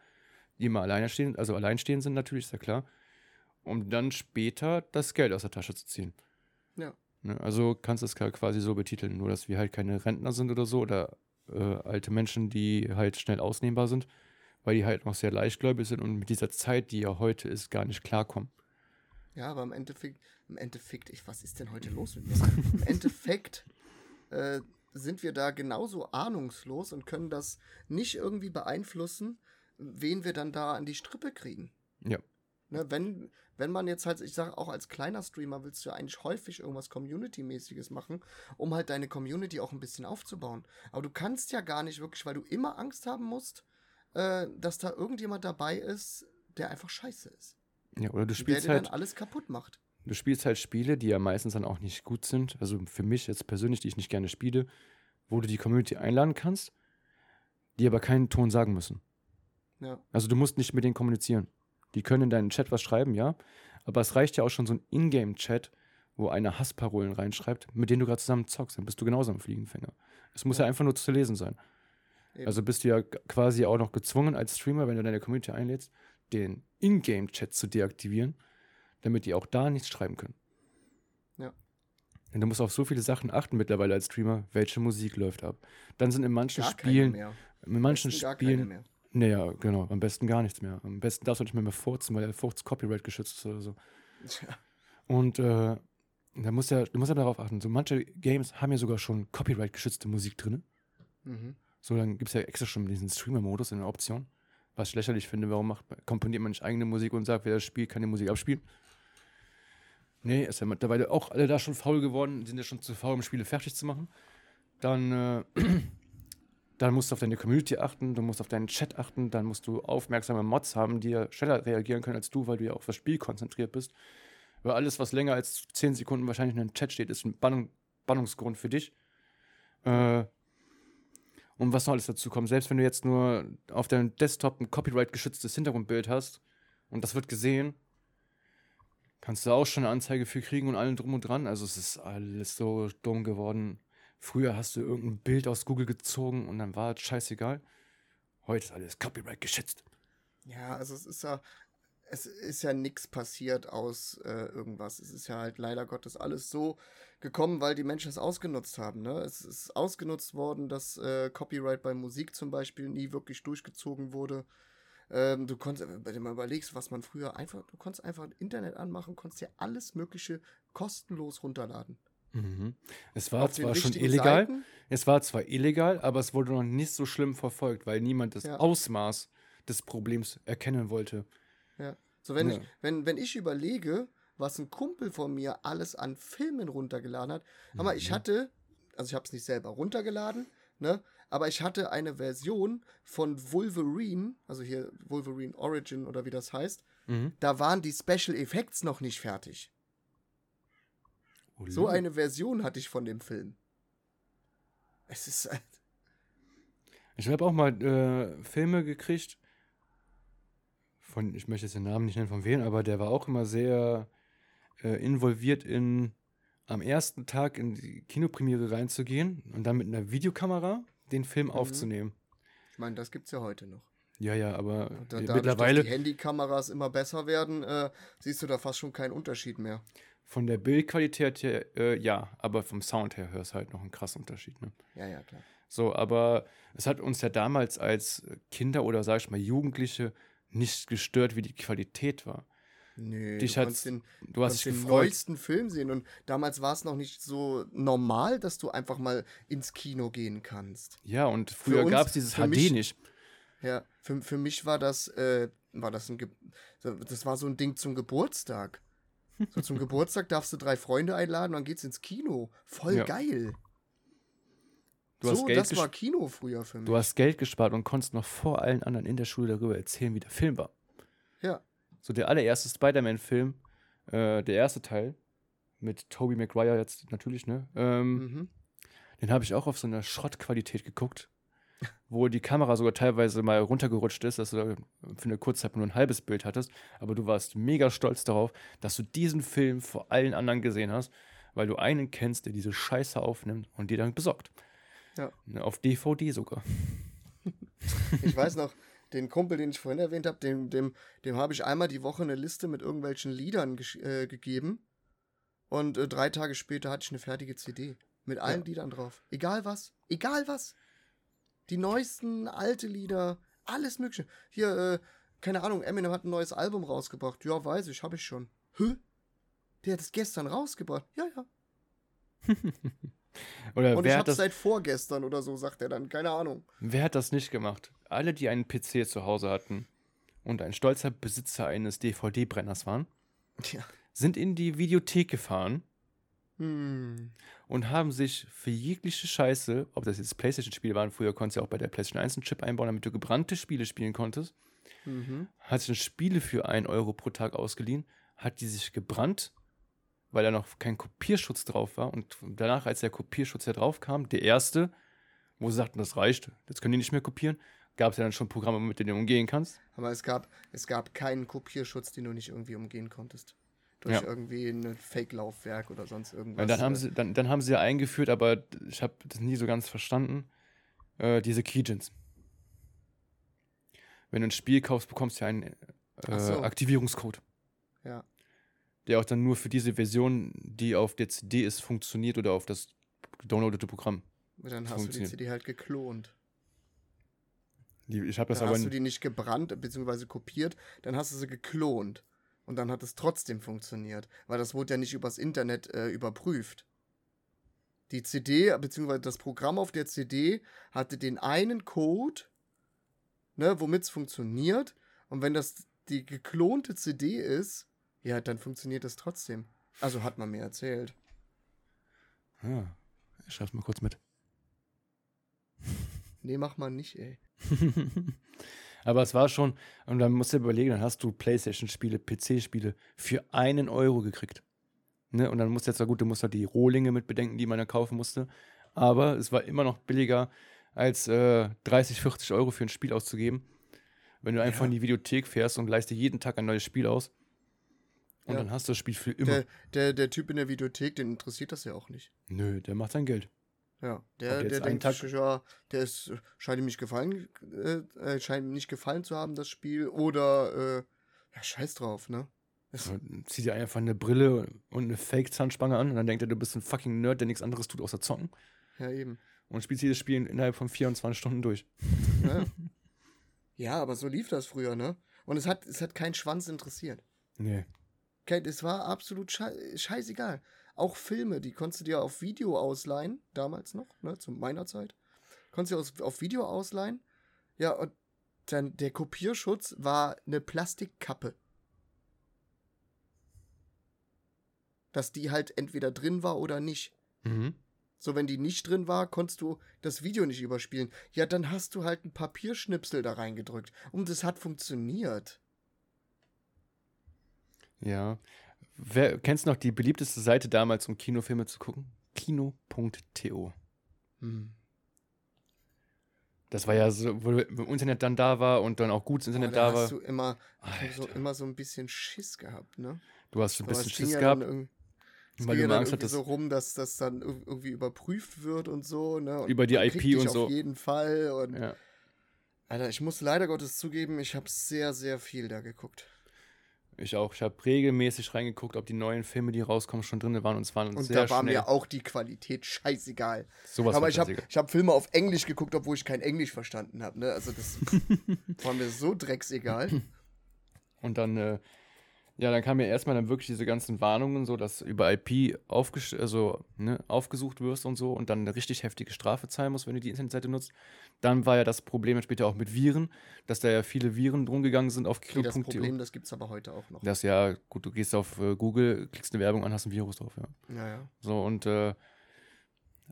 die immer alleine stehen, also alleinstehend sind natürlich, ist ja klar. Um dann später das Geld aus der Tasche zu ziehen. Ja. Ne? Also kannst du es quasi so betiteln, nur dass wir halt keine Rentner sind oder so oder äh, alte Menschen, die halt schnell ausnehmbar sind, weil die halt noch sehr leichtgläubig sind und mit dieser Zeit, die ja heute ist, gar nicht klarkommen. Ja, aber im Endeffekt, im Endeffekt, ich, was ist denn heute los mit mir? Im Endeffekt äh, sind wir da genauso ahnungslos und können das nicht irgendwie beeinflussen, wen wir dann da an die Strippe kriegen. Ja. Ne, wenn, wenn man jetzt halt, ich sage auch als kleiner Streamer willst du ja eigentlich häufig irgendwas Community-mäßiges machen, um halt deine Community auch ein bisschen aufzubauen. Aber du kannst ja gar nicht wirklich, weil du immer Angst haben musst, äh, dass da irgendjemand dabei ist, der einfach scheiße ist. Ja, oder du Der spielst dir halt, dann alles kaputt macht. du spielst halt Spiele, die ja meistens dann auch nicht gut sind. Also für mich jetzt persönlich, die ich nicht gerne spiele, wo du die Community einladen kannst, die aber keinen Ton sagen müssen. Ja. Also du musst nicht mit denen kommunizieren. Die können in deinen Chat was schreiben, ja. Aber es reicht ja auch schon so ein Ingame-Chat, wo einer Hassparolen reinschreibt, mit denen du gerade zusammen zockst. Dann bist du genauso am Fliegenfänger. Es muss ja, Ja. einfach nur zu lesen sein. Eben. Also bist du ja quasi auch noch gezwungen als Streamer, wenn du deine Community einlädst, den Ingame-Chat zu deaktivieren, damit die auch da nichts schreiben können. Ja. Denn du musst auf so viele Sachen achten mittlerweile als Streamer, welche Musik läuft ab. Dann sind in manchen Gar Spielen, in manchen Besten gar keine Spielen, naja, genau, am besten gar nichts mehr. Am besten darfst du nicht mehr, mehr furzen, weil der Furz Copyright geschützt ist oder so. Tja. Und äh, da musst du ja, du musst ja darauf achten. So manche Games haben ja sogar schon Copyright-geschützte Musik drin. Mhm. So, dann gibt es ja extra schon diesen Streamer-Modus in der Option. Was ich lächerlich finde, warum macht, komponiert man nicht eigene Musik und sagt, wer das spielt, kann die Musik abspielen? Nee, ist ja mittlerweile auch alle da schon faul geworden, sind ja schon zu faul, um Spiele fertig zu machen. Dann, äh, dann musst du auf deine Community achten, du musst auf deinen Chat achten, dann musst du aufmerksame Mods haben, die ja schneller reagieren können als du, weil du ja auf das Spiel konzentriert bist. Weil alles, was länger als 10 Sekunden wahrscheinlich in einem Chat steht, ist ein Bannung, Bannungsgrund für dich. Äh, und was noch alles dazu kommt, selbst wenn du jetzt nur auf deinem Desktop ein copyright-geschütztes Hintergrundbild hast und das wird gesehen, kannst du auch schon eine Anzeige für kriegen und allem drum und dran. Also es ist alles so dumm geworden. Früher hast du irgendein Bild aus Google gezogen und dann war es scheißegal. Heute ist alles copyright geschützt. Ja, also es ist ja, es ist ja nichts passiert aus äh, irgendwas. Es ist ja halt leider Gottes alles so gekommen, weil die Menschen es ausgenutzt haben. Ne? Es ist ausgenutzt worden, dass äh, Copyright bei Musik zum Beispiel nie wirklich durchgezogen wurde. Ähm, du konntest, wenn du mal überlegst, was man früher einfach, du konntest einfach Internet anmachen, konntest dir alles Mögliche kostenlos runterladen. Mhm. Es war Auf zwar schon illegal, Seiten. es war zwar illegal, aber es wurde noch nicht so schlimm verfolgt, weil niemand das Ja. Ausmaß des Problems erkennen wollte. Ja. So, wenn, Ja. ich, wenn, wenn ich überlege, was ein Kumpel von mir alles an Filmen runtergeladen hat, aber ich Mhm. hatte, also ich habe es nicht selber runtergeladen, ne? Aber ich hatte eine Version von Wolverine, also hier Wolverine Origin oder wie das heißt, Mhm. da waren die Special Effects noch nicht fertig. So eine Version hatte ich von dem Film. Es ist halt, Ich habe auch mal äh, Filme gekriegt. Von, ich möchte jetzt den Namen nicht nennen, von wem, aber der war auch immer sehr äh, involviert in am ersten Tag in die Kinopremiere reinzugehen und dann mit einer Videokamera den Film aufzunehmen. ich meine, das gibt's ja heute noch. Ja, ja, aber da, dadurch, mittlerweile dass die Handykameras immer besser werden, äh, siehst du da fast schon keinen Unterschied mehr. Von der Bildqualität her, äh, ja, aber vom Sound her hörst du halt noch einen krassen Unterschied. Ne? Ja, ja, klar. So, aber es hat uns ja damals als Kinder oder sag ich mal Jugendliche nicht gestört, wie die Qualität war. Nö, Dich du konntest den, Du hast den gefreut. neuesten Film sehen und damals war es noch nicht so normal, dass du einfach mal ins Kino gehen kannst. Ja, und früher gab es dieses HD mich- nicht. Ja, für, für mich war das, äh, war das ein, das war so ein Ding zum Geburtstag. So zum Geburtstag darfst du drei Freunde einladen, dann geht's ins Kino. Voll Ja. geil. Du hast so, Geld das war Kino früher für mich. Du hast Geld gespart und konntest noch vor allen anderen in der Schule darüber erzählen, wie der Film war. ja. So der allererste Spider-Man-Film, äh, der erste Teil, mit Tobey Maguire jetzt natürlich, ne? Ähm, Mhm. Den habe ich auch auf so einer Schrottqualität geguckt, wo die Kamera sogar teilweise mal runtergerutscht ist, dass du da für eine kurze Zeit nur ein halbes Bild hattest. Aber du warst mega stolz darauf, dass du diesen Film vor allen anderen gesehen hast, weil du einen kennst, der diese Scheiße aufnimmt und dir dann besorgt. Ja. Ne, Auf DVD sogar. Ich weiß noch, den Kumpel, den ich vorhin erwähnt habe, dem, dem, dem habe ich einmal die Woche eine Liste mit irgendwelchen Liedern äh, gegeben. Und äh, drei Tage später hatte ich eine fertige CD. Mit allen Liedern drauf. Egal was. Egal was. Die neuesten, alte Lieder. Alles Mögliche. Hier, äh, keine Ahnung, Eminem hat ein neues Album rausgebracht. Ja, weiß ich, habe ich schon. Hä? Der hat es gestern rausgebracht. Ja, ja. Oder Und ich wer hat, es das, seit vorgestern oder so, sagt er dann. Keine Ahnung. wer hat das nicht gemacht? Alle, die einen PC zu Hause hatten und ein stolzer Besitzer eines DVD-Brenners waren, Tja. sind in die Videothek gefahren Hm. Und haben sich für jegliche Scheiße, ob das jetzt Playstation-Spiele waren, früher konntest du ja auch bei der Playstation 1 einen Chip einbauen, damit du gebrannte Spiele spielen konntest, Mhm. hat sich Spiele für 1 Euro pro Tag ausgeliehen, hat die sich gebrannt, weil da noch kein Kopierschutz drauf war und danach, als der Kopierschutz ja drauf kam, der erste, wo sie sagten, das reicht, jetzt können die nicht mehr kopieren, gab es ja dann schon Programme, mit denen du umgehen kannst. Aber es gab, es gab keinen Kopierschutz, den du nicht irgendwie umgehen konntest. Durch Ja. irgendwie ein Fake-Laufwerk oder sonst irgendwas. Und dann haben sie, dann, dann haben sie ja eingeführt, aber ich habe das nie so ganz verstanden, äh, diese Keygens. Wenn du ein Spiel kaufst, bekommst du ja einen äh, so. Aktivierungscode, Ja. der auch dann nur für diese Version, die auf der CD ist, funktioniert oder auf das gedownloadete Programm. Und dann hast du die. CD halt geklont. Die, ich habe das Dann aber. hast du die nicht gebrannt bzw. kopiert, dann hast du sie geklont. Und dann hat es trotzdem funktioniert. Weil das wurde ja nicht übers Internet äh, überprüft. Die CD bzw. das Programm auf der CD hatte den einen Code, ne, womit es funktioniert. Und wenn das die geklonte CD ist, ja, dann funktioniert das trotzdem. Also hat man mir erzählt. Ah, ich schreib's mal kurz mit. Nee, mach mal nicht, ey. aber es war schon, und dann musst du überlegen, dann hast du Playstation-Spiele, PC-Spiele für einen Euro gekriegt. Ne? Und dann musst du jetzt, na gut, du musst halt die Rohlinge mit bedenken, die man da kaufen musste. Aber es war immer noch billiger, als äh, 30, 40 Euro für ein Spiel auszugeben. Wenn du einfach Ja. in die Videothek fährst und leist dir jeden Tag ein neues Spiel aus. Und Ja. dann hast du das Spiel für immer. Der, der, der Typ in der Videothek, den interessiert das ja auch nicht. Nö, der macht sein Geld. Ja, der, der denkt Tag- sich, ja, der ist, scheint ihm nicht gefallen, äh, äh, scheint ihm nicht gefallen zu haben, das Spiel, oder, äh, ja, scheiß drauf, ne? Es, Und Zieh dir einfach eine Brille und eine Fake-Zahnspange an und dann denkt er, du bist ein fucking Nerd, der nichts anderes tut, außer zocken. ja, eben. Und spielst jedes Spiel innerhalb von 24 Stunden durch. Ja. ja, aber so lief das früher, ne? Und es hat, es hat keinen Schwanz interessiert. Nee. Es war absolut schei scheißegal. Auch Filme, die konntest du dir auf Video ausleihen, damals noch, ne, zu meiner Zeit. Konntest du aus, auf Video ausleihen. Ja, und dann der Kopierschutz war eine Plastikkappe. Dass die halt entweder drin war oder nicht. Mhm. So, wenn die nicht drin war, konntest du das Video nicht überspielen. Ja, dann hast du halt ein Papierschnipsel da reingedrückt. Und es hat funktioniert. Ja. Wer, kennst du noch die beliebteste Seite damals, um Kinofilme zu gucken? Kino.to. Hm. Das war ja so, wo im Internet dann da war und dann auch gutes Internet Aber da da war. hast du immer, so, Alter. immer so ein bisschen Schiss gehabt, ne? Du hast so ein bisschen Schiss ja gehabt, es weil ging ja dann irgendwie so rum, dass das dann ir- irgendwie überprüft wird und so, ne? Und Über die IP und auf so. jeden Fall und Ja. Alter, ich muss leider Gottes zugeben, ich habe sehr, sehr viel da geguckt. Ich auch. Ich habe regelmäßig reingeguckt, ob die neuen Filme, die rauskommen, schon drin waren und es waren Und sehr da war schnell. mir auch die Qualität scheißegal. Sowas Aber ich habe hab Filme auf Englisch geguckt, obwohl ich kein Englisch verstanden habe. Ne? Also das war mir so drecksegal. Und dann, äh, ja, dann kamen ja erstmal dann wirklich diese ganzen Warnungen, so dass über IP also, ne, aufgesucht wirst und so und dann eine richtig heftige Strafe zahlen musst, wenn du die Internetseite nutzt. Dann war ja das Problem später auch mit Viren, dass da ja viele Viren drum gegangen sind auf Okay, das. Problem, das gibt es aber heute auch noch. Das ja, gut, du gehst auf äh, Google, klickst eine Werbung an, hast ein Virus drauf, ja. Ja, ja. So und äh,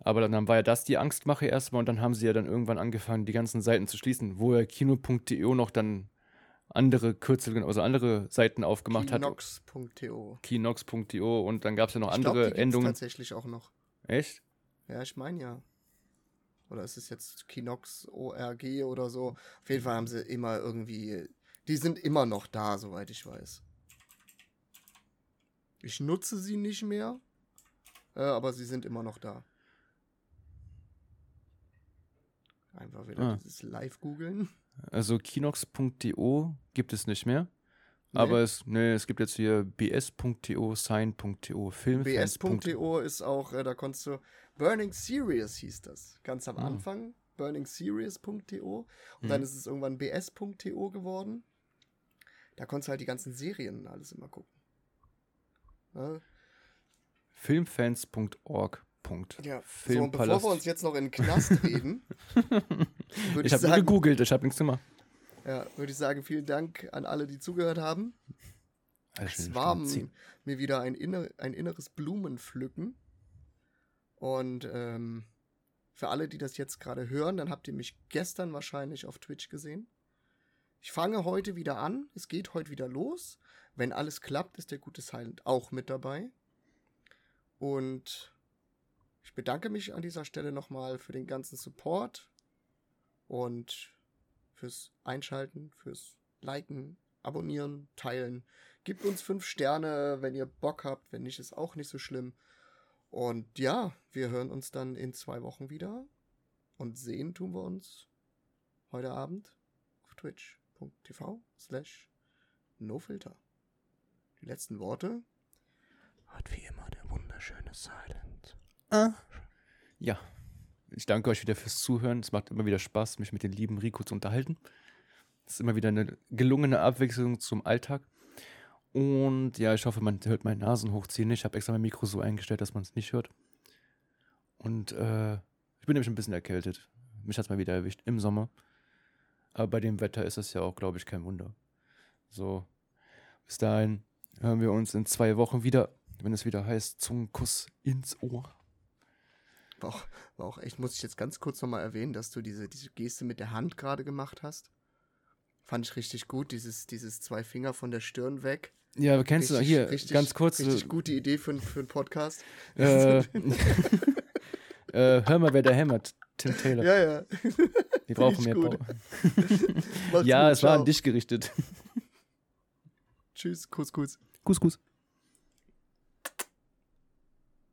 aber dann, dann war ja das die Angstmache erstmal und dann haben sie ja dann irgendwann angefangen, die ganzen Seiten zu schließen, wo ja kino.de noch dann andere Kürzel, also andere Seiten aufgemacht hat. Kinox.to. Kinox.io und dann gab es ja noch Ich glaub, andere die gibt's Endungen. tatsächlich auch noch. Echt? Ja, ich meine ja. Oder ist es jetzt Kinox ORG oder so? Auf jeden Fall haben sie immer irgendwie. Die sind immer noch da, soweit ich weiß. Ich nutze sie nicht mehr, äh, aber sie sind immer noch da. Einfach wieder Ah. dieses Live-Googeln. Also Kinox.to gibt es nicht mehr. Nee. Aber es, nee, es gibt jetzt hier bs.to, sign.to, filmfans.to. BS.to ist auch, äh, da konntest du. Burning Serious hieß das. Ganz am Ah. Anfang. BurningSerious.to. Und Mhm. dann ist es irgendwann bs.to geworden. Da konntest du halt die ganzen Serien alles immer gucken. Ne? Filmfans.org. Ja, so, und bevor wir uns jetzt noch in den Knast reden, würde ich ich, habe nur gegoogelt, ich habe nichts gemacht. ja, würde ich sagen, vielen Dank an alle, die zugehört haben. Es war mir wieder ein, inner, ein inneres Blumenpflücken. Und ähm, für alle, die das jetzt gerade hören, dann habt ihr mich gestern wahrscheinlich auf Twitch gesehen. Ich fange heute wieder an. Es geht heute wieder los. Wenn alles klappt, ist der gute Silent auch mit dabei. Und ich bedanke mich an dieser Stelle nochmal für den ganzen Support und fürs Einschalten, fürs Liken, Abonnieren, Teilen. Gebt uns fünf Sterne, wenn ihr Bock habt. Wenn nicht, ist auch nicht so schlimm. Und ja, wir hören uns dann in zwei Wochen wieder. Und sehen tun wir uns heute Abend auf twitch.tv slash nofilter. Die letzten Worte hat wie immer der wunderschöne Silent. Ja. Ich danke euch wieder fürs Zuhören. Es macht immer wieder Spaß, mich mit den lieben Rico zu unterhalten. Es ist immer wieder eine gelungene Abwechslung zum Alltag. Und ja, ich hoffe, man hört meine Nasen hochziehen. Ich habe extra mein Mikro so eingestellt, dass man es nicht hört. Und äh, ich bin nämlich ein bisschen erkältet. Mich hat es mal wieder erwischt im Sommer. Aber bei dem Wetter ist es ja auch, glaube ich, kein Wunder. So, bis dahin hören wir uns in zwei Wochen wieder, wenn es wieder heißt Zungenkuss ins Ohr. War auch, war auch echt, muss ich jetzt ganz kurz nochmal erwähnen, dass du diese, diese Geste mit der Hand gerade gemacht hast. Fand ich richtig gut, dieses, dieses zwei Finger von der Stirn weg. Ja, kennst du Richtig- hier richtig- ganz kurz. Richtig gute Idee für, einen- für einen Podcast. Äh, äh, hör mal, wer da hämmert. Tim Taylor. Ja, ja. Wir brauchen mehr. Power. Ja, gut, es war ciao. an dich gerichtet. Tschüss, Kuss, Kuss. Kuss, Kuss.